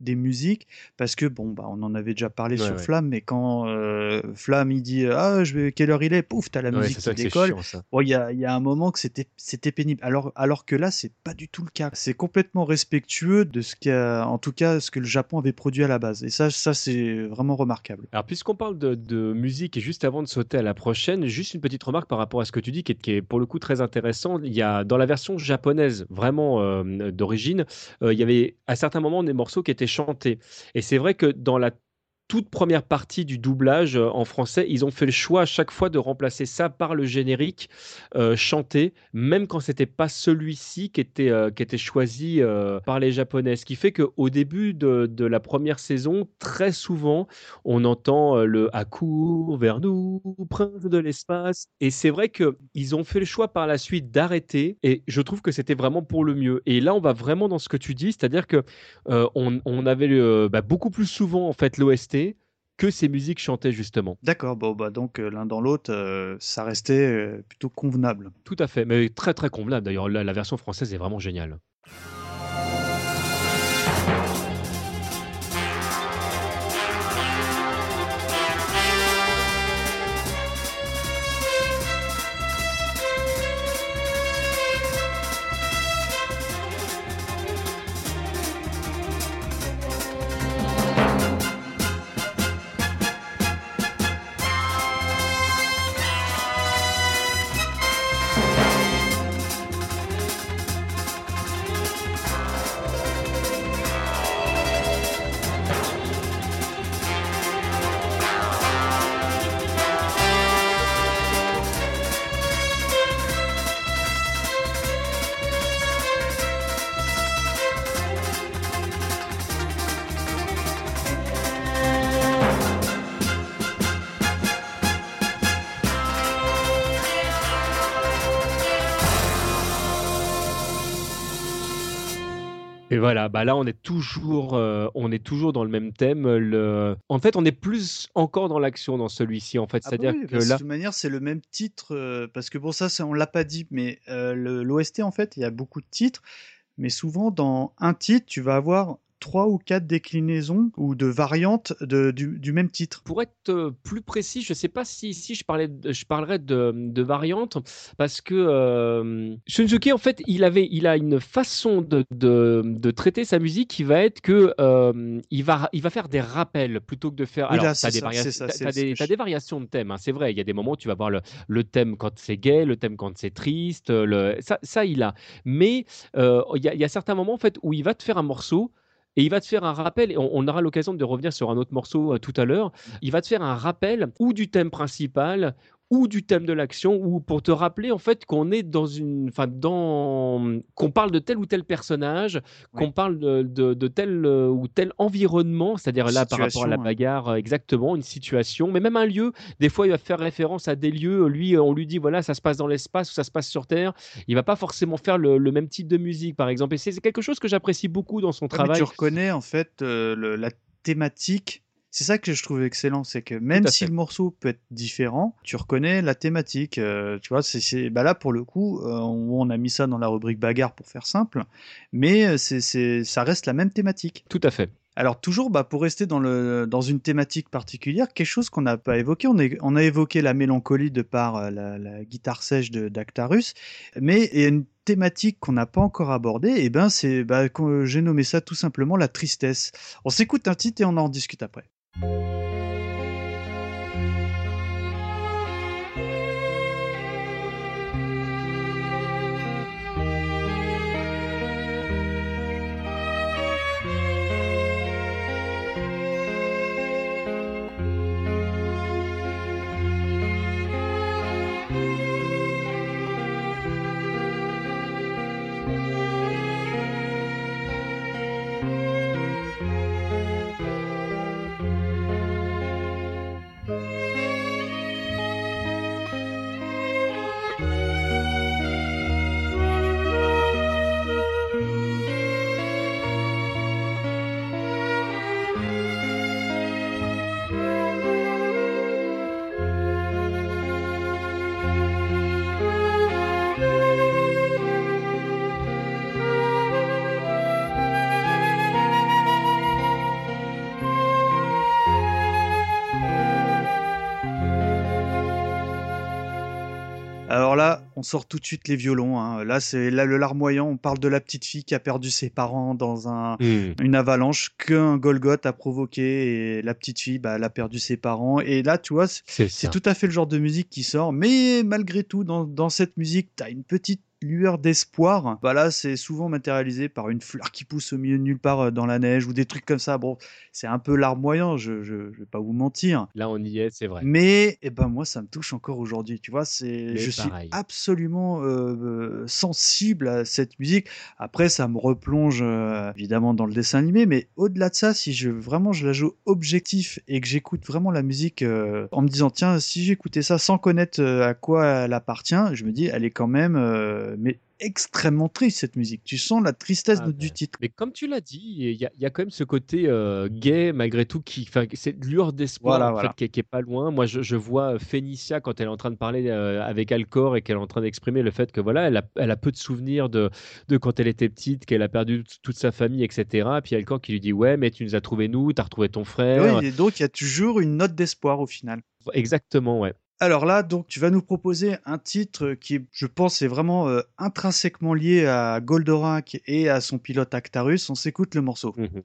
des musiques parce que bon bah on en avait déjà parlé
Ouais,
sur
ouais.
Flamme mais quand euh, Flamme il dit ah je vais quelle heure il est? Pouf t'as la
Ouais,
musique qui décolle. Bon, il y a, y a un moment que c'était c'était pénible. Alors, alors que là, c'est pas du tout le cas. C'est complètement respectueux de ce qu'a, en tout cas, ce que le Japon avait produit à la base. Et ça, ça c'est vraiment remarquable.
Alors, puisqu'on parle de, de musique, et juste avant de sauter à la prochaine, juste une petite remarque par rapport à ce que tu dis, qui est, qui est pour le coup très intéressant. Il y a dans la version japonaise, vraiment euh, d'origine, euh, il y avait à certains moments des morceaux qui étaient chantés. Et c'est vrai que dans la toute première partie du doublage euh, en français, ils ont fait le choix à chaque fois de remplacer ça par le générique euh, chanté, même quand c'était pas celui-ci qui était, euh, qui était choisi par les Japonais. Ce qui fait qu'au début de, de, la première saison, très souvent, on entend le Accourt vers nous, prince de l'espace. Et c'est vrai qu'ils ont fait le choix par la suite d'arrêter, et je trouve que c'était vraiment pour le mieux. Et là, on va vraiment dans ce que tu dis, c'est-à-dire que on, on, avait bah, beaucoup plus souvent en fait l'OST que ces musiques chantaient justement.
D'accord, bon bah donc euh, l'un dans l'autre, euh, ça restait euh, plutôt convenable.
Tout à fait, mais très très convenable. D'ailleurs, la version française est vraiment géniale. Voilà, bah là on est toujours, euh, on est toujours dans le même thème. Le... En fait, on est plus encore dans l'action dans celui-ci. En fait,
ah
c'est-à-dire
bah
que là,
de toute manière, c'est le même titre euh, parce que bon ça, ça on l'a pas dit, mais euh, l'OST en fait, il y a beaucoup de titres, mais souvent dans un titre, tu vas avoir trois ou quatre déclinaisons ou de variantes de, du, même titre.
Pour être euh, plus précis, je ne sais pas si ici je, parlais je parlerais de, de variantes parce que euh, Shunsuke, en fait, il, avait, il a une façon de, de, de traiter sa musique qui va être que euh, il, va, il va faire des rappels plutôt que de faire. Alors, tu as, des, des, variations de thèmes, hein, c'est vrai. Il y a des moments où tu vas voir le, le thème quand c'est gay, le thème quand c'est triste. Le, ça, ça, il a. Mais euh, il y, a, y a certains moments en fait, où il va te faire un morceau et il va te faire un rappel, et on, aura l'occasion de revenir sur un autre morceau euh, tout à l'heure, il va te faire un rappel ou du thème principal ou du thème de l'action ou pour te rappeler en fait qu'on est dans une enfin dans qu'on parle de tel ou tel personnage qu'on parle de, de, tel euh, ou tel environnement c'est-à-dire là par rapport à la bagarre euh, exactement une situation mais même un lieu. Des fois il va faire référence à des lieux lui on lui dit voilà ça se passe dans l'espace ou ça se passe sur terre. Il va pas forcément faire le, même type de musique par exemple. Et c'est quelque chose que j'apprécie beaucoup dans son travail
tu reconnais en fait euh, la thématique c'est ça que je trouve excellent, c'est que même si le morceau peut être différent, tu reconnais la thématique. Euh, tu vois, c'est bah là pour le coup, euh, on, a mis ça dans la rubrique bagarre pour faire simple, mais euh, c'est ça reste la même thématique.
Tout à fait.
Alors toujours, bah, pour rester dans, le, dans une thématique particulière, quelque chose qu'on n'a pas évoqué, on, on, a évoqué la mélancolie de par la, guitare sèche d'Actarus, mais il y a une thématique qu'on n'a pas encore abordée, et ben c'est, bah, j'ai nommé ça tout simplement la tristesse. On s'écoute un titre et on en discute après. you on sort tout de suite les violons. Hein. Là, c'est là le larmoyant. On parle de la petite fille qui a perdu ses parents dans un, mmh. une avalanche qu'un Golgoth a provoqué et la petite fille, bah, elle a perdu ses parents. Et là, tu vois, c'est tout à fait le genre de musique qui sort. Mais malgré tout, dans, dans cette musique, tu as une petite lueur d'espoir. Bah là, c'est souvent matérialisé par une fleur qui pousse au milieu de nulle part euh, dans la neige ou des trucs comme ça. Bon, c'est un peu larmoyant, je, je, je vais pas vous mentir.
Là, on y est, c'est vrai.
Mais eh ben moi, ça me touche encore aujourd'hui. Tu vois, c'est je suis absolument euh, euh, sensible à cette musique. Après, ça me replonge euh, évidemment dans le dessin animé, mais au-delà de ça, si je vraiment je la joue objectif et que j'écoute vraiment la musique euh, en me disant tiens, si j'écoutais ça sans connaître à quoi elle appartient, je me dis elle est quand même mais extrêmement triste cette musique. Tu sens la tristesse
Ah
du titre.
Mais comme tu l'as dit, il y, a- il y a quand même ce côté euh, gay malgré tout, qui, cette lueur d'espoir
Voilà,
en fait,
voilà.
qui, qui est pas loin. Moi, je, je vois Phénicia quand elle est en train de parler euh, avec Alcor et qu'elle est en train d'exprimer le fait que voilà, elle a, elle a peu de souvenirs de, de quand elle était petite, qu'elle a perdu toute sa famille, etc. Puis Alcor qui lui dit ouais, mais tu nous as trouvé nous, t'as retrouvé ton frère.
Oui, et donc il y a toujours une note d'espoir au final.
Exactement, ouais.
Alors là, donc, tu vas nous proposer un titre qui, je pense, est vraiment euh, intrinsèquement lié à Goldorak et à son pilote Actarus. On s'écoute le morceau.
Mhm.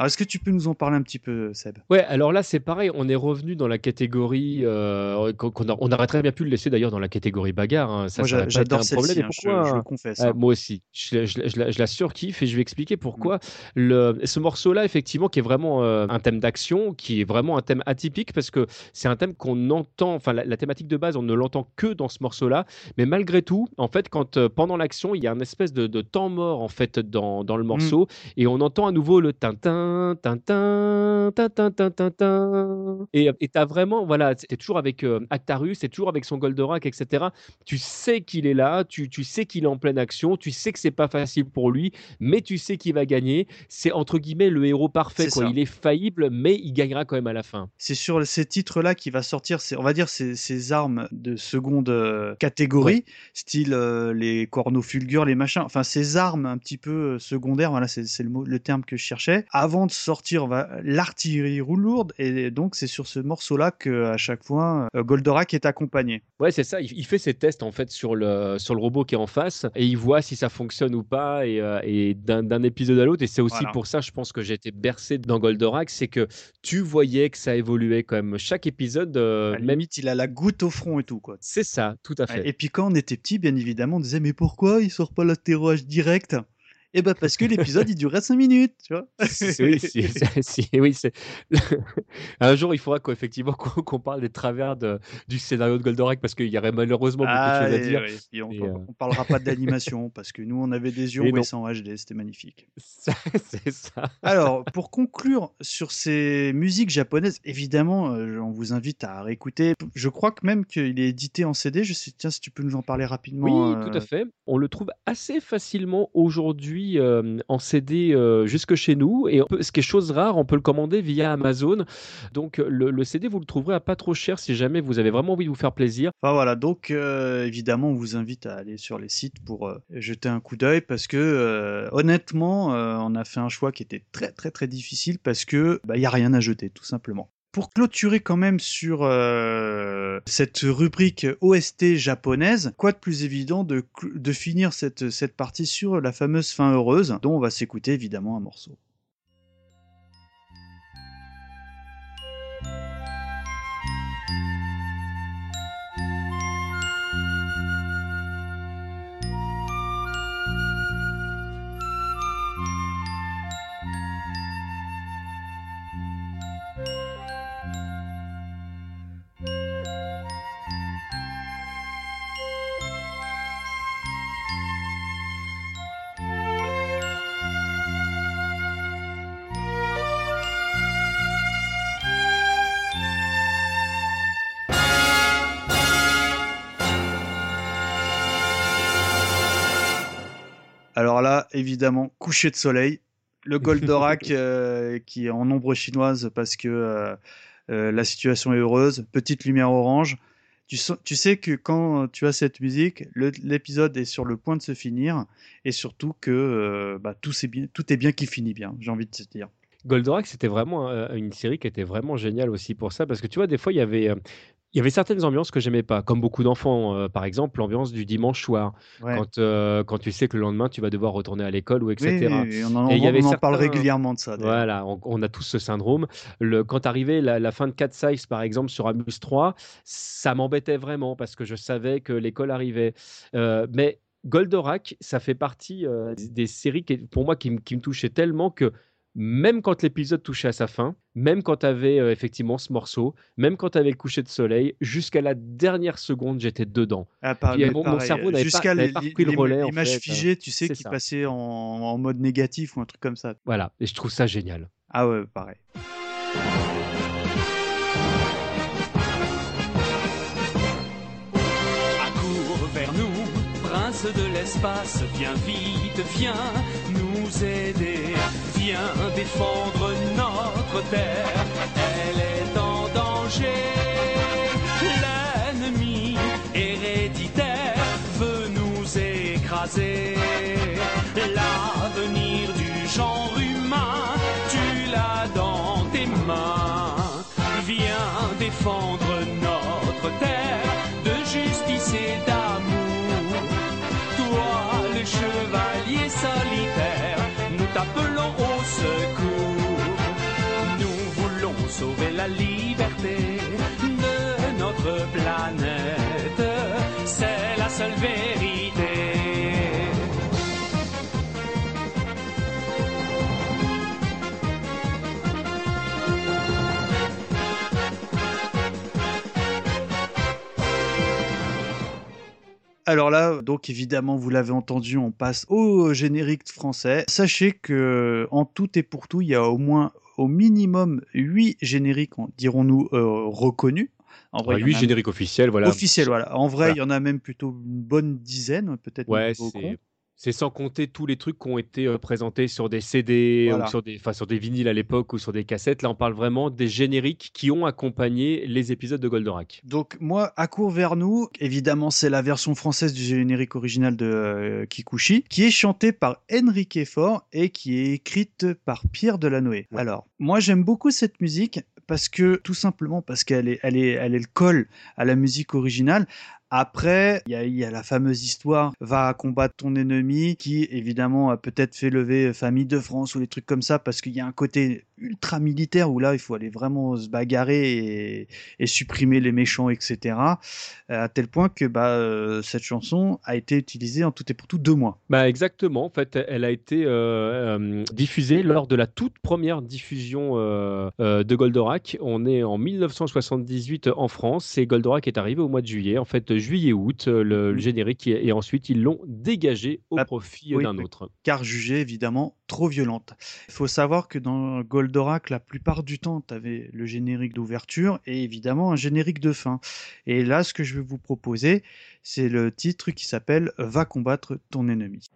Alors, est-ce que tu peux nous en parler un petit peu, Seb?
Ouais, alors là, c'est pareil, on est revenu dans la catégorie. euh, qu'on- qu'on a- on aurait très bien pu le laisser d'ailleurs dans la catégorie bagarre. hein, Ça,
Moi, j'adore
un problème.
hein, je,
pourquoi
je le
hein
confesse.
Euh,
hein.
moi aussi, je, la- je je surkiffe et je vais expliquer pourquoi. Le, ce morceau-là, effectivement, qui est vraiment euh, un thème d'action, qui est vraiment un thème atypique parce que c'est un thème qu'on entend, enfin la, la thématique de base, on ne l'entend que dans ce morceau-là, mais malgré tout, en fait, quand euh, pendant l'action, il y a un espèce de, de temps mort en fait dans, dans le morceau et on entend à nouveau le tintin, Et et t'as vraiment, voilà, t'es toujours avec euh, Actarus, t'es toujours avec son Goldorak, etc. Tu sais qu'il est là, tu, tu sais qu'il est en pleine action, tu sais que c'est pas facile pour lui, mais tu sais qu'il va gagner. C'est entre guillemets le héros parfait. Quoi. Il est faillible, mais il gagnera quand même à la fin.
C'est sur ces titres-là qui va sortir, on va dire, ces, ces armes de seconde euh, catégorie, style euh, les corneaux fulgures, les machins, enfin ces armes un petit peu euh, secondaires, voilà, c'est c'est le, mot- le terme que je cherchais, avant de sortir l'artillerie roule lourde, et donc c'est sur ce morceau-là que à chaque fois euh, Goldorak est accompagné.
Ouais, c'est ça. Il, il fait ses tests en fait sur le, sur le robot qui est en face et il voit si ça fonctionne ou pas et, euh, et d'un épisode à l'autre. Et c'est aussi
Voilà.
pour ça, je pense que j'ai été bercé dans Goldorak, c'est que tu voyais que ça évoluait quand même. Chaque épisode, euh, même.
limite, il a la goutte au front et tout, quoi.
C'est ça, tout à fait.
Et puis quand on était petit, bien évidemment, on disait mais pourquoi il sort pas l'astéroïde direct? Eh ben parce que l'épisode il durait 5 minutes, tu vois.
Oui, c'est- oui, un jour il faudra qu'effectivement qu'on parle des travers de- du scénario de Goldorak parce qu'il y aurait malheureusement beaucoup de choses à
Allez,
dire.
Et on,
Et, euh,
on parlera pas d'animation parce que nous on avait des yeux
Et
en HD, c'était magnifique.
c'est ça.
Alors pour conclure sur ces musiques japonaises, évidemment, euh, on vous invite à réécouter. Je crois que même qu'il est édité en CD. Je sais, tiens, si tu peux nous en parler rapidement.
Oui, tout
euh,
à fait. On le trouve assez facilement aujourd'hui aujourd'hui en CD jusque chez nous. Et ce qui est chose rare, on peut le commander via Amazon. Donc le, CD, vous le trouverez à pas trop cher si jamais vous avez vraiment envie de vous faire plaisir.
Enfin voilà, donc évidemment, on vous invite à aller sur les sites pour jeter un coup d'œil parce que honnêtement, on a fait un choix qui était très très très difficile parce que bah, il y a rien à jeter tout simplement. Pour clôturer quand même sur euh, cette rubrique OST japonaise, quoi de plus évident de, de finir cette, cette partie sur la fameuse fin heureuse, dont on va s'écouter évidemment un morceau. Alors là, évidemment, coucher de soleil. Le Goldorak euh, qui est en ombre chinoise parce que euh, euh, la situation est heureuse. Petite lumière orange. Tu, tu sais que quand tu as cette musique, l'épisode est sur le point de se finir et surtout que bah, tout, est bien, tout est bien qui finit bien, j'ai envie de te dire.
Goldorak, c'était vraiment une série qui était vraiment géniale aussi pour ça, parce que tu vois, des fois, il y avait il y avait certaines ambiances que j'aimais pas, comme beaucoup d'enfants. Euh, par exemple, l'ambiance du dimanche soir, quand, euh, quand tu sais que le lendemain tu vas devoir retourner à l'école ou etc.
Oui, on en, et il y avait on en parle régulièrement de ça.
Voilà, on, a tous ce syndrome. Le, quand arrivait la, la fin de 4 Size, par exemple, sur Amuse 3, ça m'embêtait vraiment parce que je savais que l'école arrivait. Euh, mais Goldorak, ça fait partie des séries qui, pour moi qui, qui me touchaient tellement que même quand l'épisode touchait à sa fin, même quand tu avais euh, effectivement ce morceau, même quand tu avais le coucher de soleil, jusqu'à la dernière seconde, j'étais dedans.
Ah, mon, cerveau n'avait pas, pas, repris le relais. L'image figée, tu sais, qui passait en, en, mode négatif ou un truc comme ça.
Voilà, et je trouve ça génial.
Ah ouais, pareil.
De l'espace, viens vite, viens nous aider viens défendre notre terre. Elle est en danger. L'ennemi héréditaire veut nous écraser. L'avenir du genre humain, tu l'as dans tes mains. Viens défendre nous t'appelons au sauver la liberté de notre planète. C'est la seule vérité.
Alors là, donc évidemment, vous l'avez entendu, on passe au générique français. Sachez que en tout et pour tout, il y a au moins au minimum 8 génériques, dirons-nous, euh, reconnus.
En vrai, 8 génériques officiels, voilà.
Officiels, voilà. En vrai, il y en a même plutôt une bonne dizaine, peut-être.
Ouais, c'est c'est sans compter tous les trucs qui ont été euh, présentés sur des CD ou sur des, sur des vinyles à l'époque ou sur des cassettes. Là, on parle vraiment des génériques qui ont accompagné les épisodes de Goldorak.
Donc, moi, à court vers nous, évidemment, c'est la version française du générique original de euh, Kikuchi, qui est chantée par Enrique Fort et qui est écrite par Pierre Delanoë. Alors, moi, j'aime beaucoup cette musique parce que tout simplement parce qu'elle est, elle est, elle est le col à la musique originale. Après, il y a, la fameuse histoire va combattre ton ennemi qui évidemment a peut-être fait lever famille de France ou des trucs comme ça parce qu'il y a un côté ultra militaire où là il faut aller vraiment se bagarrer et, supprimer les méchants etc. À tel point que bah, euh, cette chanson a été utilisée en tout et pour tout deux mois.
Bah exactement. En fait, elle a été euh, euh, diffusée lors de la toute première diffusion de Goldorak. On est en 1978 en France et Goldorak est arrivé au mois de juillet. En fait, juillet-août, euh, le, mmh. générique, et ensuite ils l'ont dégagé au bah, profit d'un autre.
Car jugé évidemment trop violente. Il faut savoir que dans Goldorak, la plupart du temps, tu avais le générique d'ouverture et évidemment un générique de fin. Et là, ce que je vais vous proposer, c'est le titre qui s'appelle Va combattre ton ennemi.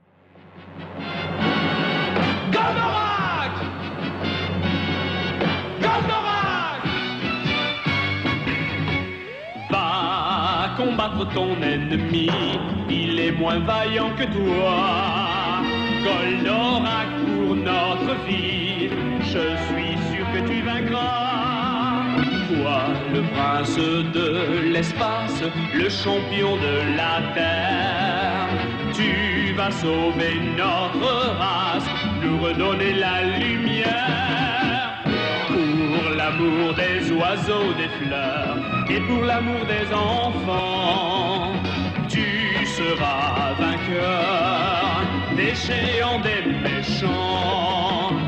Goldorak Goldorak Va combattre ton ennemi, il est moins vaillant que toi. Goldorak pour notre vie, je suis sûr que tu vaincras. Toi, le prince de l'espace, le champion de la terre, tu vas sauver notre race, nous redonner la lumière. Pour l'amour des oiseaux, des fleurs, et pour l'amour des enfants, tu seras vainqueur des des méchants.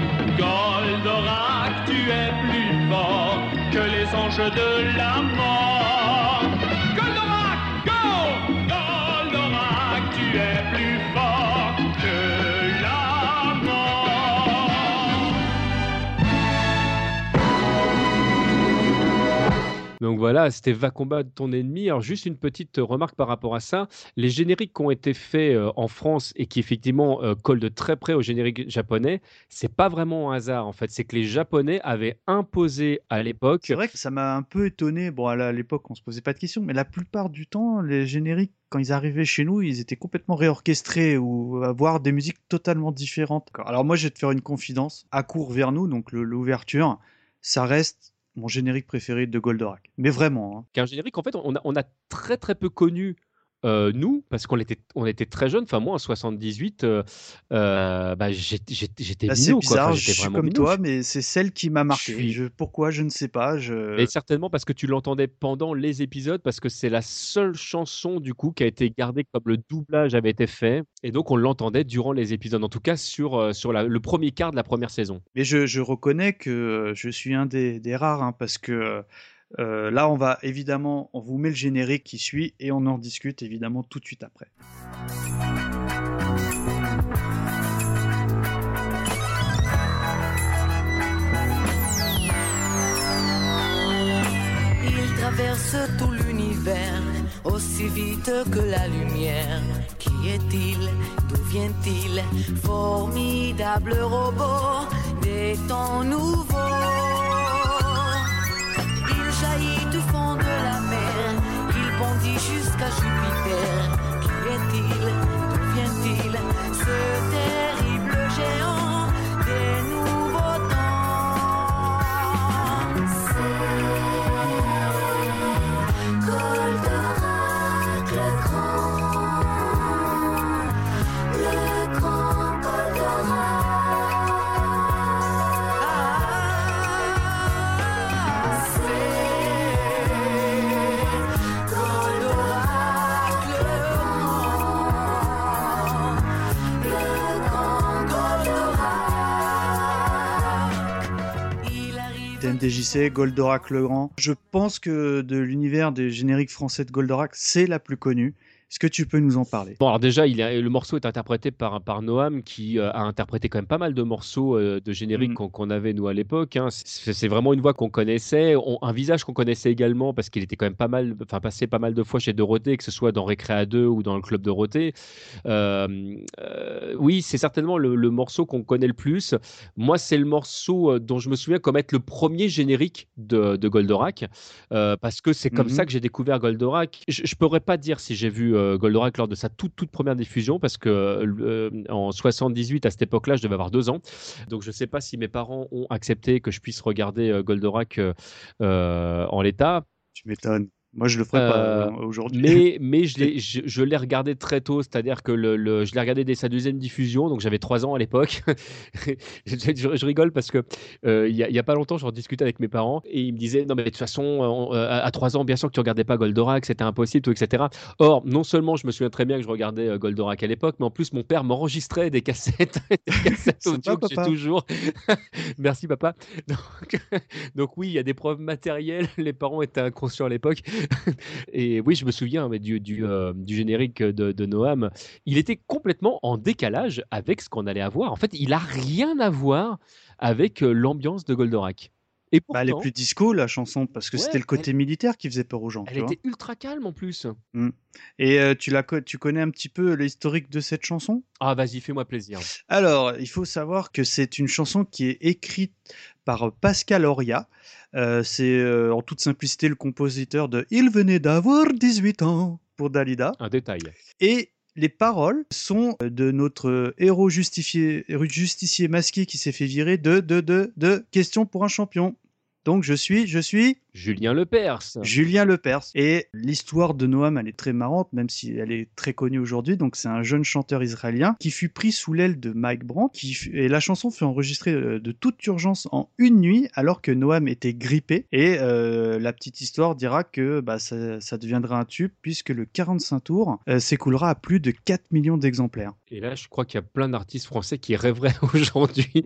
Tu es plus fort que les anges de la mort.
Donc voilà, c'était Va combattre ton ennemi. Alors juste une petite remarque par rapport à ça. Les génériques qui ont été faits euh, en France et qui effectivement euh, collent de très près au générique japonais, c'est pas vraiment un hasard en fait. C'est que les Japonais avaient imposé à l'époque.
C'est vrai que ça m'a un peu étonné. Bon, à l'époque, on se posait pas de questions, mais la plupart du temps, les génériques, quand ils arrivaient chez nous, ils étaient complètement réorchestrés ou avoir des musiques totalement différentes. Alors moi, je vais te faire une confidence. À court vers nous, donc l'ouverture, ça reste mon générique préféré de Goldorak. Mais vraiment. hein.
qu'un générique, en fait, on a très très peu connu. Euh, nous, parce qu'on était, on était très jeunes, enfin moi en 78, euh, euh, bah, j'étais
c'est
minot, quoi.
bizarre,
Enfin,
je suis comme
minot.
toi, mais c'est celle qui m'a marqué.
suis-
Je- pourquoi, je ne sais pas. Je...
Et certainement parce que tu l'entendais pendant les épisodes, parce que c'est la seule chanson du coup qui a été gardée comme le doublage avait été fait, et donc on l'entendait durant les épisodes, en tout cas sur, euh, sur la- le premier quart de la première saison.
Mais je, je reconnais que je suis un des, des rares, hein, parce que euh, là, on va évidemment, on vous met le générique qui suit et on en discute évidemment tout de suite après.
Il traverse tout l'univers aussi vite que la lumière. Qui est-il? D'où vient-il? Formidable robot des temps nouveaux. Jusqu'à Jupiter. Qui est-il? D'où vient-il?
TMDJC, Goldorak le Grand. Je pense que de l'univers des génériques français de Goldorak, c'est la plus connue. Est-ce que tu peux nous en parler?
Bon, alors déjà, il a- le morceau est interprété par, par Noam, qui euh, a interprété quand même pas mal de morceaux euh, de générique
Mm.
qu'on avait, nous, à l'époque. hein. C'est vraiment une voix qu'on connaissait, on- un visage qu'on connaissait également, parce qu'il était quand même pas mal, enfin, passé pas mal de fois chez Dorothée, que ce soit dans Récréa 2 ou dans le Club Dorothée. Euh, euh, oui, c'est certainement le, le morceau qu'on connaît le plus. Moi, c'est le morceau dont je me souviens comme être le premier générique de, de Goldorak, euh, parce que c'est comme
Mhm.
ça que j'ai découvert Goldorak. Je ne pourrais pas dire si j'ai vu euh, Goldorak lors de sa toute, toute première diffusion, parce que euh, en 78, à cette époque-là, je devais avoir deux ans. Donc, je ne sais pas si mes parents ont accepté que je puisse regarder euh, Goldorak en l'état.
Tu m'étonnes. Moi, je le ferais pas
Euh,
aujourd'hui.
Mais, mais je l'ai, je, je l'ai regardé très tôt, c'est-à-dire que le, le- je l'ai regardé dès sa deuxième diffusion, donc j'avais trois ans à l'époque. je, rigole parce que euh, il y, a, il y a pas longtemps, j'en discutais avec mes parents et ils me disaient non mais de toute façon, on- euh, à à trois ans, bien sûr que tu regardais pas Goldorak, c'était impossible, tout, etc. Or, non seulement je me souviens très bien que je regardais euh, Goldorak à l'époque, mais en plus mon père m'enregistrait des cassettes, des cassettes audio que j'ai
papa.
toujours. Merci papa. Donc, donc oui, il y a des preuves matérielles. Les parents étaient inconscients à l'époque. Et oui, je me souviens euh, du générique de, de Noam. Il était complètement en décalage avec ce qu'on allait avoir. En fait, il a rien à voir avec euh, l'ambiance de Goldorak. Et
Bah, elle est plus disco la chanson parce que
Ouais,
c'était le côté militaire qui faisait peur aux gens.
elle
tu vois.
était ultra calme en plus.
Et euh, tu, la, tu connais un petit peu l'historique de cette chanson?
Ah, vas-y, fais-moi plaisir.
Alors, il faut savoir que c'est une chanson qui est écrite par Pascal Auria. Euh, c'est euh, en toute simplicité le compositeur de Il venait d'avoir 18 ans pour Dalida.
Un détail.
Et les paroles sont de notre héros justifié, justicier masqué qui s'est fait virer de, de, de, de Question pour un champion. Donc je suis, je suis
Julien Lepers.
Julien Lepers. Et l'histoire de Noam, elle est très marrante, même si elle est très connue aujourd'hui. Donc, c'est un jeune chanteur israélien qui fut pris sous l'aile de Mike Brandt. Qui fut- Et la chanson fut enregistrée euh, de toute urgence en une nuit, alors que Noam était grippé. Et euh, la petite histoire dira que bah, ça, ça deviendra un tube, puisque le 45 tours euh, s'écoulera à plus de 4 millions d'exemplaires.
Et là, je crois qu'il y a plein d'artistes français qui rêveraient aujourd'hui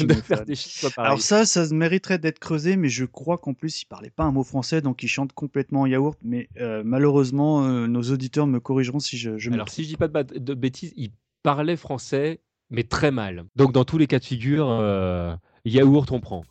de faire des pareils.
Alors ça, ça mériterait d'être creusé, mais je crois qu'en plus, il parlait pas un mot français, donc il chante complètement en yaourt. Mais euh, malheureusement, euh, nos auditeurs me corrigeront si je, je me
Alors,
trompe.
si je dis pas de bêtises, il parlait français, mais très mal. Donc, dans tous les cas de figure, euh, yaourt, on prend.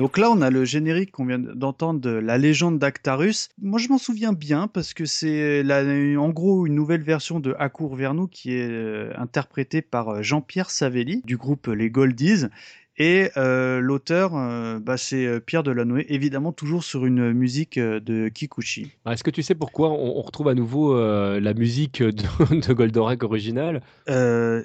Donc là, on a le générique qu'on vient d'entendre de La légende d'Actarus. Moi, je m'en souviens bien parce que c'est en gros une nouvelle version de Accourt vers nous qui est euh, interprétée par euh, Jean-Pierre Savelli du groupe Les Goldies. Et euh, l'auteur, euh, bah, c'est euh, Pierre Delanoë, évidemment toujours sur une musique de Kikuchi.
Ah, Est-ce que tu sais pourquoi on, on retrouve à nouveau euh, la musique de, de Goldorak originale?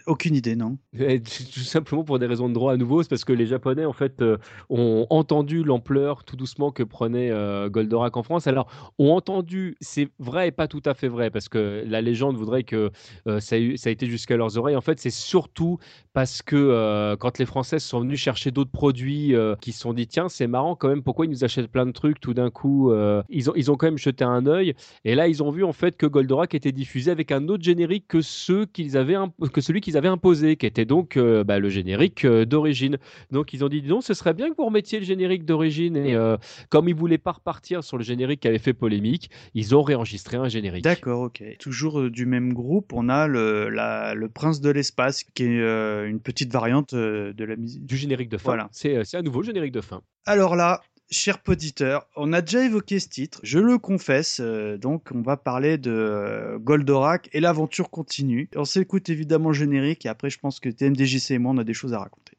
Aucune idée, non
Et Tout simplement pour des raisons de droit à nouveau, c'est parce que les Japonais en fait ont entendu l'ampleur tout doucement que prenait Goldorak en France. Alors ont entendu, c'est vrai et pas tout à fait vrai, parce que la légende voudrait que ça, a eu- ça a été jusqu'à leurs oreilles. En fait, c'est surtout parce que quand les Français sont venus chercher d'autres produits, euh, qui se sont dit tiens c'est marrant quand même, pourquoi ils nous achètent plein de trucs tout d'un coup euh, ils, ont, ils ont quand même jeté un œil et là ils ont vu en fait que Goldorak était diffusé avec un autre générique que ceux qu'ils avaient que celui qu'ils avaient imposé, qui était donc euh, bah, le générique d'origine. Donc ils ont dit non, ce serait bien que vous remettiez le générique d'origine et comme ils voulaient pas repartir sur le générique qui avait fait polémique, ils ont réenregistré un générique.
D'accord, ok. Toujours du même groupe, on a le, la- le Prince de l'espace, qui est une petite variante de la musique.
Du générique de fin.
Voilà.
C'est, euh, c'est à nouveau le générique de fin.
Alors là, cher poditeur, on a déjà évoqué ce titre, je le confesse, euh, donc on va parler de euh, Goldorak et l'aventure continue. On s'écoute évidemment le générique et après je pense que TMDJC et moi on a des choses à raconter.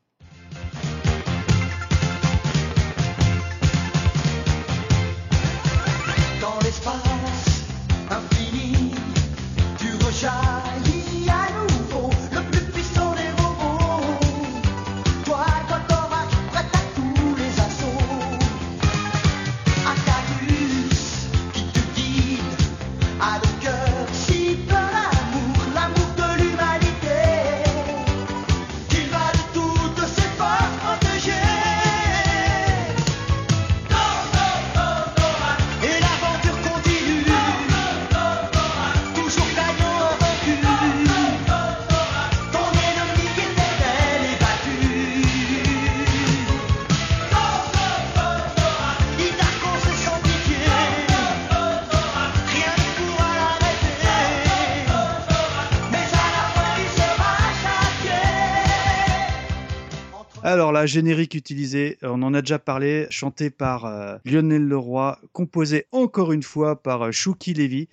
Alors là, générique utilisé, on en a déjà parlé, chanté par euh, Lionel Leroy, composé encore une fois par euh, Chouki Levy.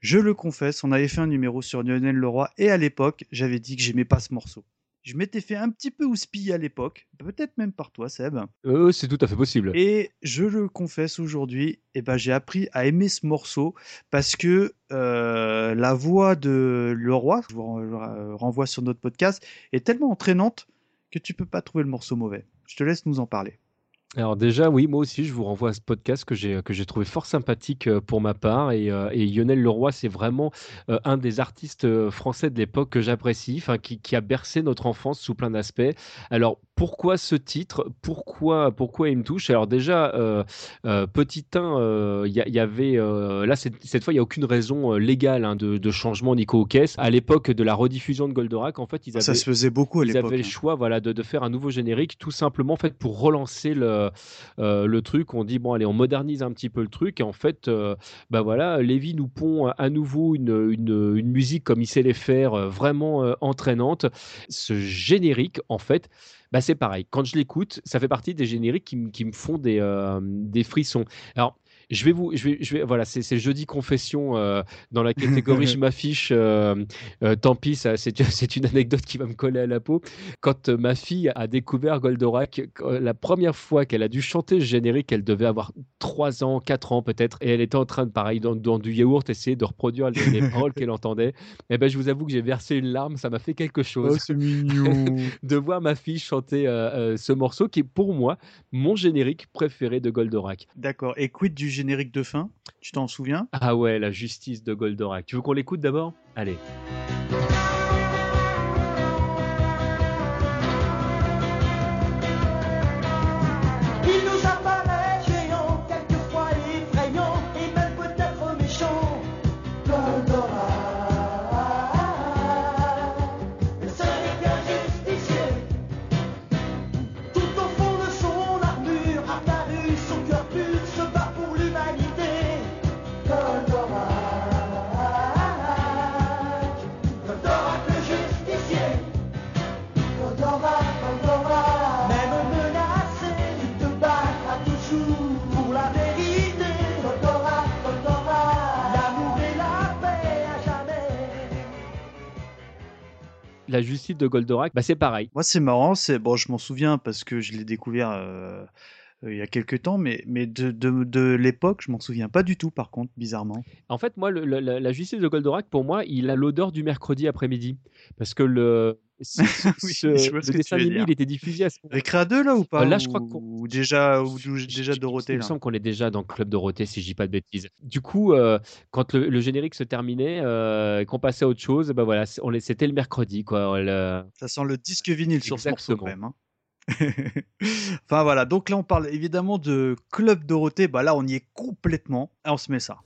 Je le confesse, on avait fait un numéro sur Lionel Leroy et à l'époque, j'avais dit que j'aimais pas ce morceau. Je m'étais fait un petit peu houspiller à l'époque, peut-être même par toi, Seb.
Euh, c'est tout à fait possible.
Et je le confesse aujourd'hui, eh ben, j'ai appris à aimer ce morceau parce que euh, la voix de Leroy, je vous renvoie sur notre podcast, est tellement entraînante que tu peux pas trouver le morceau mauvais. Je te laisse nous en parler.
Alors déjà, oui, moi aussi, je vous renvoie à ce podcast que j'ai que j'ai trouvé fort sympathique euh, pour ma part. Et, euh, et Lionel Leroy, c'est vraiment euh, un des artistes français de l'époque que j'apprécie, qui, qui a bercé notre enfance sous plein d'aspects. Alors pourquoi ce titre Pourquoi pourquoi il me touche? Alors déjà, euh, euh, petit 1, il y, il y avait euh, là cette, fois, il y a aucune raison euh, légale hein, de, de changement Nico Hokes. À l'époque de la rediffusion de Goldorak, en fait, ils avaient
Ça se faisait beaucoup à
ils avaient le
hein.
choix voilà, de, de faire un nouveau générique, tout simplement en fait, pour relancer le, euh, le truc. On dit, bon, allez, on modernise un petit peu le truc. Et en fait, euh, bah voilà, Lévy nous pond à nouveau une, une, une musique comme il sait les faire, euh, vraiment euh, entraînante. Ce générique, en fait, bah c'est pareil. Quand je l'écoute, ça fait partie des génériques qui, me- font des, euh, des frissons. Alors, je vais vous, je vais, je vais, voilà, c'est jeudi confession euh, dans la catégorie je m'affiche. euh, euh, tant pis, c'est c'est une anecdote qui va me coller à la peau. Quand ma fille a découvert Goldorak, la première fois qu'elle a dû chanter ce générique, elle devait avoir 3 ans, 4 ans peut-être, et elle était en train de, pareil, dans, dans du yaourt, essayer de reproduire les, les paroles qu'elle entendait. Et ben, je vous avoue que j'ai versé une larme, ça m'a fait quelque chose
Oh, c'est mignon.
de voir ma fille chanter ce morceau qui est pour moi mon générique préféré de Goldorak.
D'accord. Et quid du générique de fin Tu t'en souviens?
Ah ouais, la justice de Goldorak. Tu veux qu'on l'écoute d'abord? Allez.
La
justice de Goldorak, bah c'est pareil.
Moi, c'est marrant. C'est bon, je m'en souviens parce que je l'ai découvert euh, euh, il y a quelques temps, mais mais de de, de l'époque, je m'en souviens pas du tout. Par contre, bizarrement.
En fait, moi, le- le- la, la justice de Goldorak, pour moi, il a l'odeur du mercredi après-midi. Parce que le, ce,
Oui,
ce- dessin animé, il était diffusé à ce moment
Récréa 2 là ou pas
Euh, là, je
Ou-
crois qu'on-
ou déjà ou, ou
Je-
déjà Dorothée
Il me semble qu'on est déjà dans le club Dorothée, si je dis pas de bêtises. Du coup, euh, quand le, le générique se terminait, euh, et qu'on passait à autre chose, bah voilà, c'est- on les- c'était le mercredi, quoi. Le-
Ça sent le disque vinyle sur ce morceau quand même. hein. enfin voilà, donc là on parle évidemment de Club Dorothée, bah là on y est complètement, et on se met ça.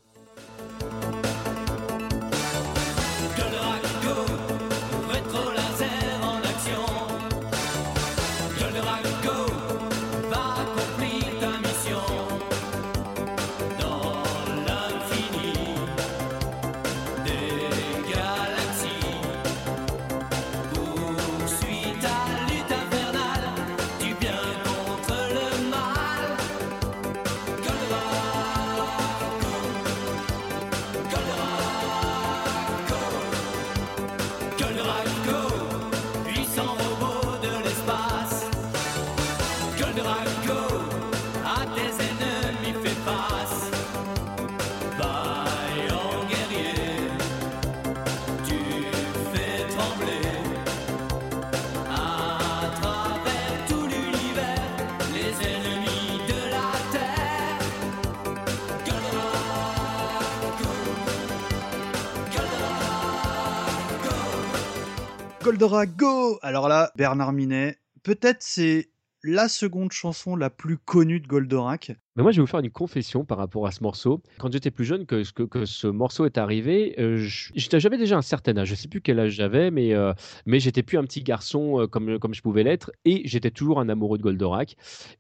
Go. Goldorak Go
Alors là, Bernard Minet, peut-être c'est la seconde chanson la plus connue de Goldorak.
Mais moi, je vais vous faire une confession par rapport à ce morceau. Quand j'étais plus jeune, que, que, que ce morceau est arrivé, euh, j'avais déjà un certain âge. Je sais plus quel âge j'avais, mais, euh, mais j'étais plus un petit garçon euh, comme, comme je pouvais l'être. Et j'étais toujours un amoureux de Goldorak.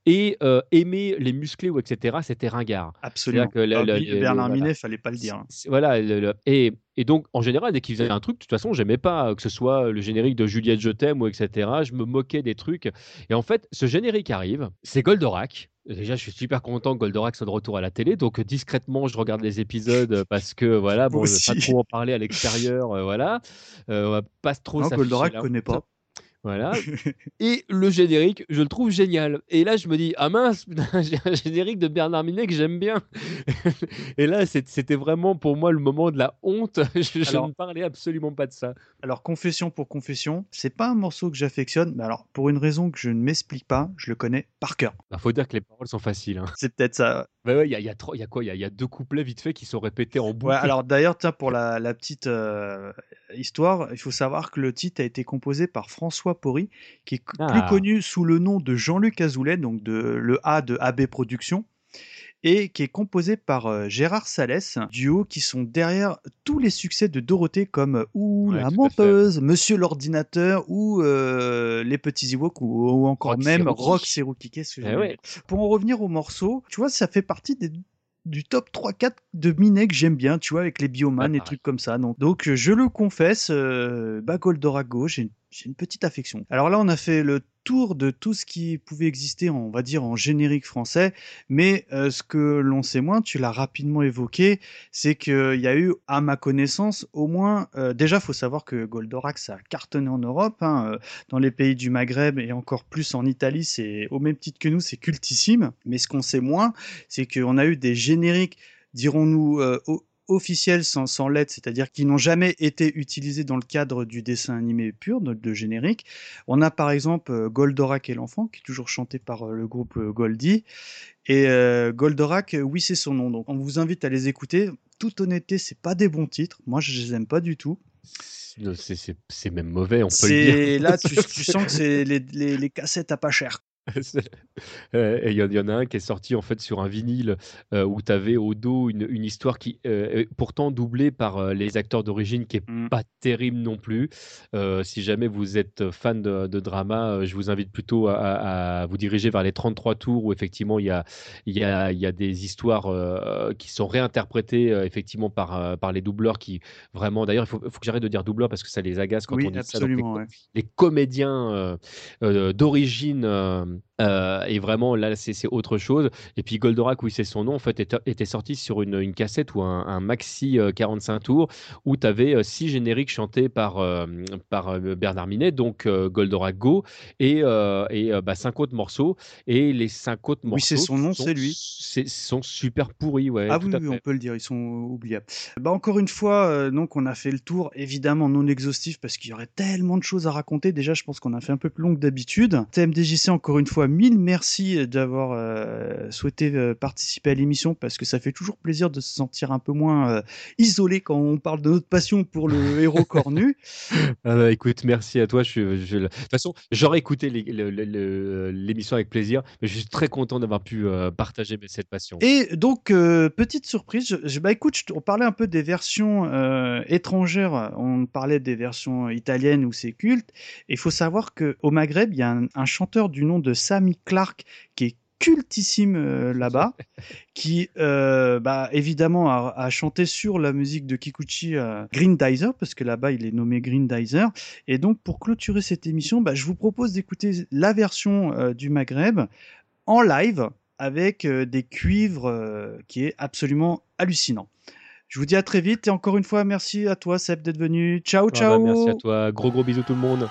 Et euh, aimer les musclés ou etc., c'était ringard.
Absolument.
Que le-
Bi-
le-
Bernard
voilà.
Minet, fallait pas le dire. hein.
Voilà, le- le- et, et donc en général, dès qu'il faisait un truc, de toute façon, j'aimais pas que ce soit le générique de Juliette Je t'aime ou etc. Je me moquais des trucs. Et en fait, ce générique arrive, c'est Goldorak. Déjà, je suis super content que Goldorak soit de retour à la télé. Donc, discrètement, je regarde les épisodes parce que, voilà, bon, je vais pas trop en parler à l'extérieur. euh, voilà. Euh, on va pas trop
Non, Goldorak,
là.
connais pas.
Voilà. Et le générique, je le trouve génial. Et là, je me dis, ah mince, j'ai un générique de Bernard Minet que j'aime bien. Et là, c'était vraiment pour moi le moment de la honte. Je, je
Alors-
ne parlais absolument pas de ça.
Alors, confession pour confession, c'est pas un morceau que j'affectionne, mais alors, pour une raison que je ne m'explique pas, je le connais par cœur.
Il faut dire que les paroles sont faciles. hein.
C'est peut-être ça.
Ouais, il y a, il y a trois- il y a quoi? Il y a, il y a deux couplets vite fait qui sont répétés en boucle.
Ouais, alors d'ailleurs, tiens, pour la, la petite euh, histoire, il faut savoir que le titre a été composé par François Porry, qui est c-
Ah.
plus connu sous le nom de Jean-Luc Azoulay, donc de le A de AB Productions, et qui est composé par euh, Gérard Salès, duo qui sont derrière tous les succès de Dorothée comme euh, Ouh,
Ouais,
la menteuse, Monsieur l'ordinateur ou euh, Les Petits Ewoks ou, ou encore
Rock
même. Rock Seruki. Qu'est-ce que
Eh
j'ai
ouais.
pour en revenir au morceau, tu vois, ça fait partie des- du top 3-4 de Minet que j'aime bien, tu vois, avec les bioman et
pareil.
trucs comme ça. Donc, donc je le confesse, euh, bah, Goldorago, j'ai une, j'ai une petite affection. Alors là, on a fait le tour de tout ce qui pouvait exister, on va dire, en générique français, mais euh, ce que l'on sait moins, tu l'as rapidement évoqué, c'est qu'il y a eu, à ma connaissance, au moins, euh, déjà, faut savoir que Goldorak, ça a cartonné en Europe, hein, euh, dans les pays du Maghreb et encore plus en Italie, c'est au même titre que nous, c'est cultissime. Mais ce qu'on sait moins, c'est qu'on a eu des génériques, dirons-nous, euh, officiels sans, sans lettres, c'est-à-dire qui n'ont jamais été utilisés dans le cadre du dessin animé pur, de, de générique. On a par exemple euh, Goldorak et l'enfant, qui est toujours chanté par euh, le groupe euh, Goldie. Et euh, Goldorak, oui, c'est son nom. Donc on vous invite à les écouter. Toute honnêteté, c'est pas des bons titres. Moi, je les aime pas du tout.
C'est- même mauvais, on peut le dire.
Là, tu, tu sens que c'est les, les, les cassettes à pas cher.
Euh, et Il y, en- il y en a un qui est sorti en fait sur un vinyle euh, où tu avais au dos une, une histoire qui euh, est pourtant doublée par euh, les acteurs d'origine qui est
Mm.
pas terrible non plus. Si jamais vous êtes fan de, de drama, je vous invite plutôt à, à- à vous diriger vers les 33 tours où effectivement il y a, y a, y a des histoires qui sont réinterprétées effectivement par, par les doubleurs qui vraiment d'ailleurs il faut, faut que j'arrête de dire doubleur parce que ça les agace quand
Oui,
on dit ça. Donc, les
absolument. ouais.
les comédiens d'origine euh, euh, et vraiment là c'est autre chose et puis Goldorak oui c'est son nom en fait était, était sorti sur une, une cassette ou un, un maxi euh, 45 tours où tu avais six génériques chantés par, euh, par euh, Bernard Minet donc euh, Goldorak Go et, euh, et euh, bah, cinq autres morceaux et les cinq autres morceaux
Oui, c'est son nom, c'est lui.
sont super pourris ouais
Ah
tout
oui,
à
oui,
fait.
on peut le dire, ils sont oubliables. Bah encore une fois, euh, donc on a fait le tour, évidemment non exhaustif parce qu'il y aurait tellement de choses à raconter. Déjà, je pense qu'on a fait un peu plus long que d'habitude. TMDJC, encore une fois, mille merci d'avoir euh, souhaité euh, participer à l'émission parce que ça fait toujours plaisir de se sentir un peu moins euh, isolé quand on parle de notre passion pour le héros cornu.
Ah bah, écoute, merci à toi. Je, suis- je- de toute façon, j'aurais écouté l'émission avec plaisir, mais je suis très content d'avoir pu euh, partager cette passion.
Et donc, euh, petite surprise, je, je- bah écoute, on parlait un peu des versions euh, étrangères, on parlait des versions italiennes où c'est culte. Il faut savoir qu'au Maghreb, il y a un, un chanteur du nom de Sammy Clark qui est cultissime euh, là-bas, qui euh, bah, évidemment a, a chanté sur la musique de Kikuchi euh, Grindizer, parce que là-bas il est nommé Grindizer. Et donc pour clôturer cette émission, bah, je vous propose d'écouter la version euh, du Maghreb en live avec des cuivres qui est absolument hallucinant. Je vous dis à très vite et encore une fois merci à toi Seb d'être venu. Ciao
Ah bah,
ciao.
merci à toi. Gros gros bisous tout le monde.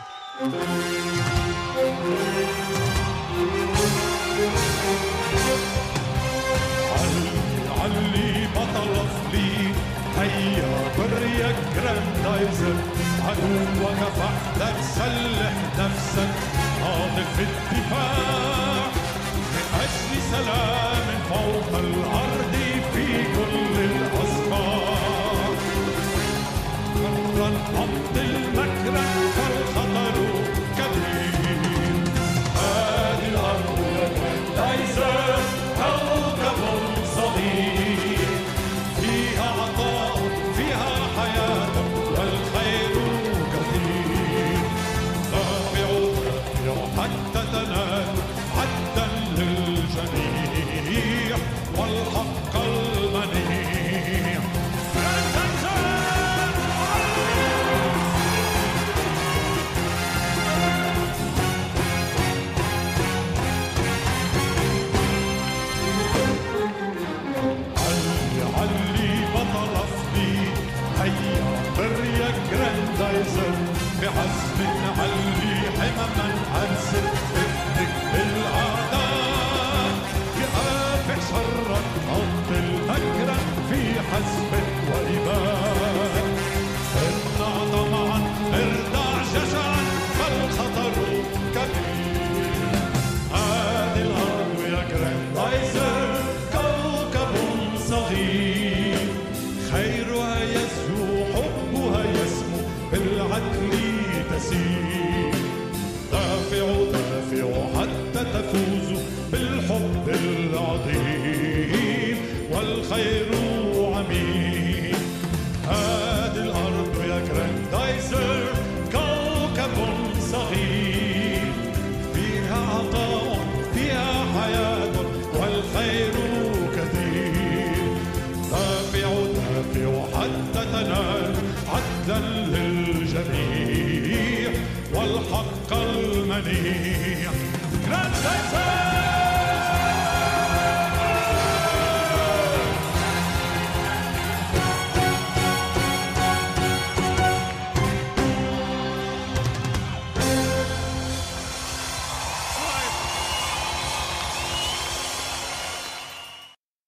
Holland, the de Macra, Karl حسبك وإباك Company. Grand Seizer!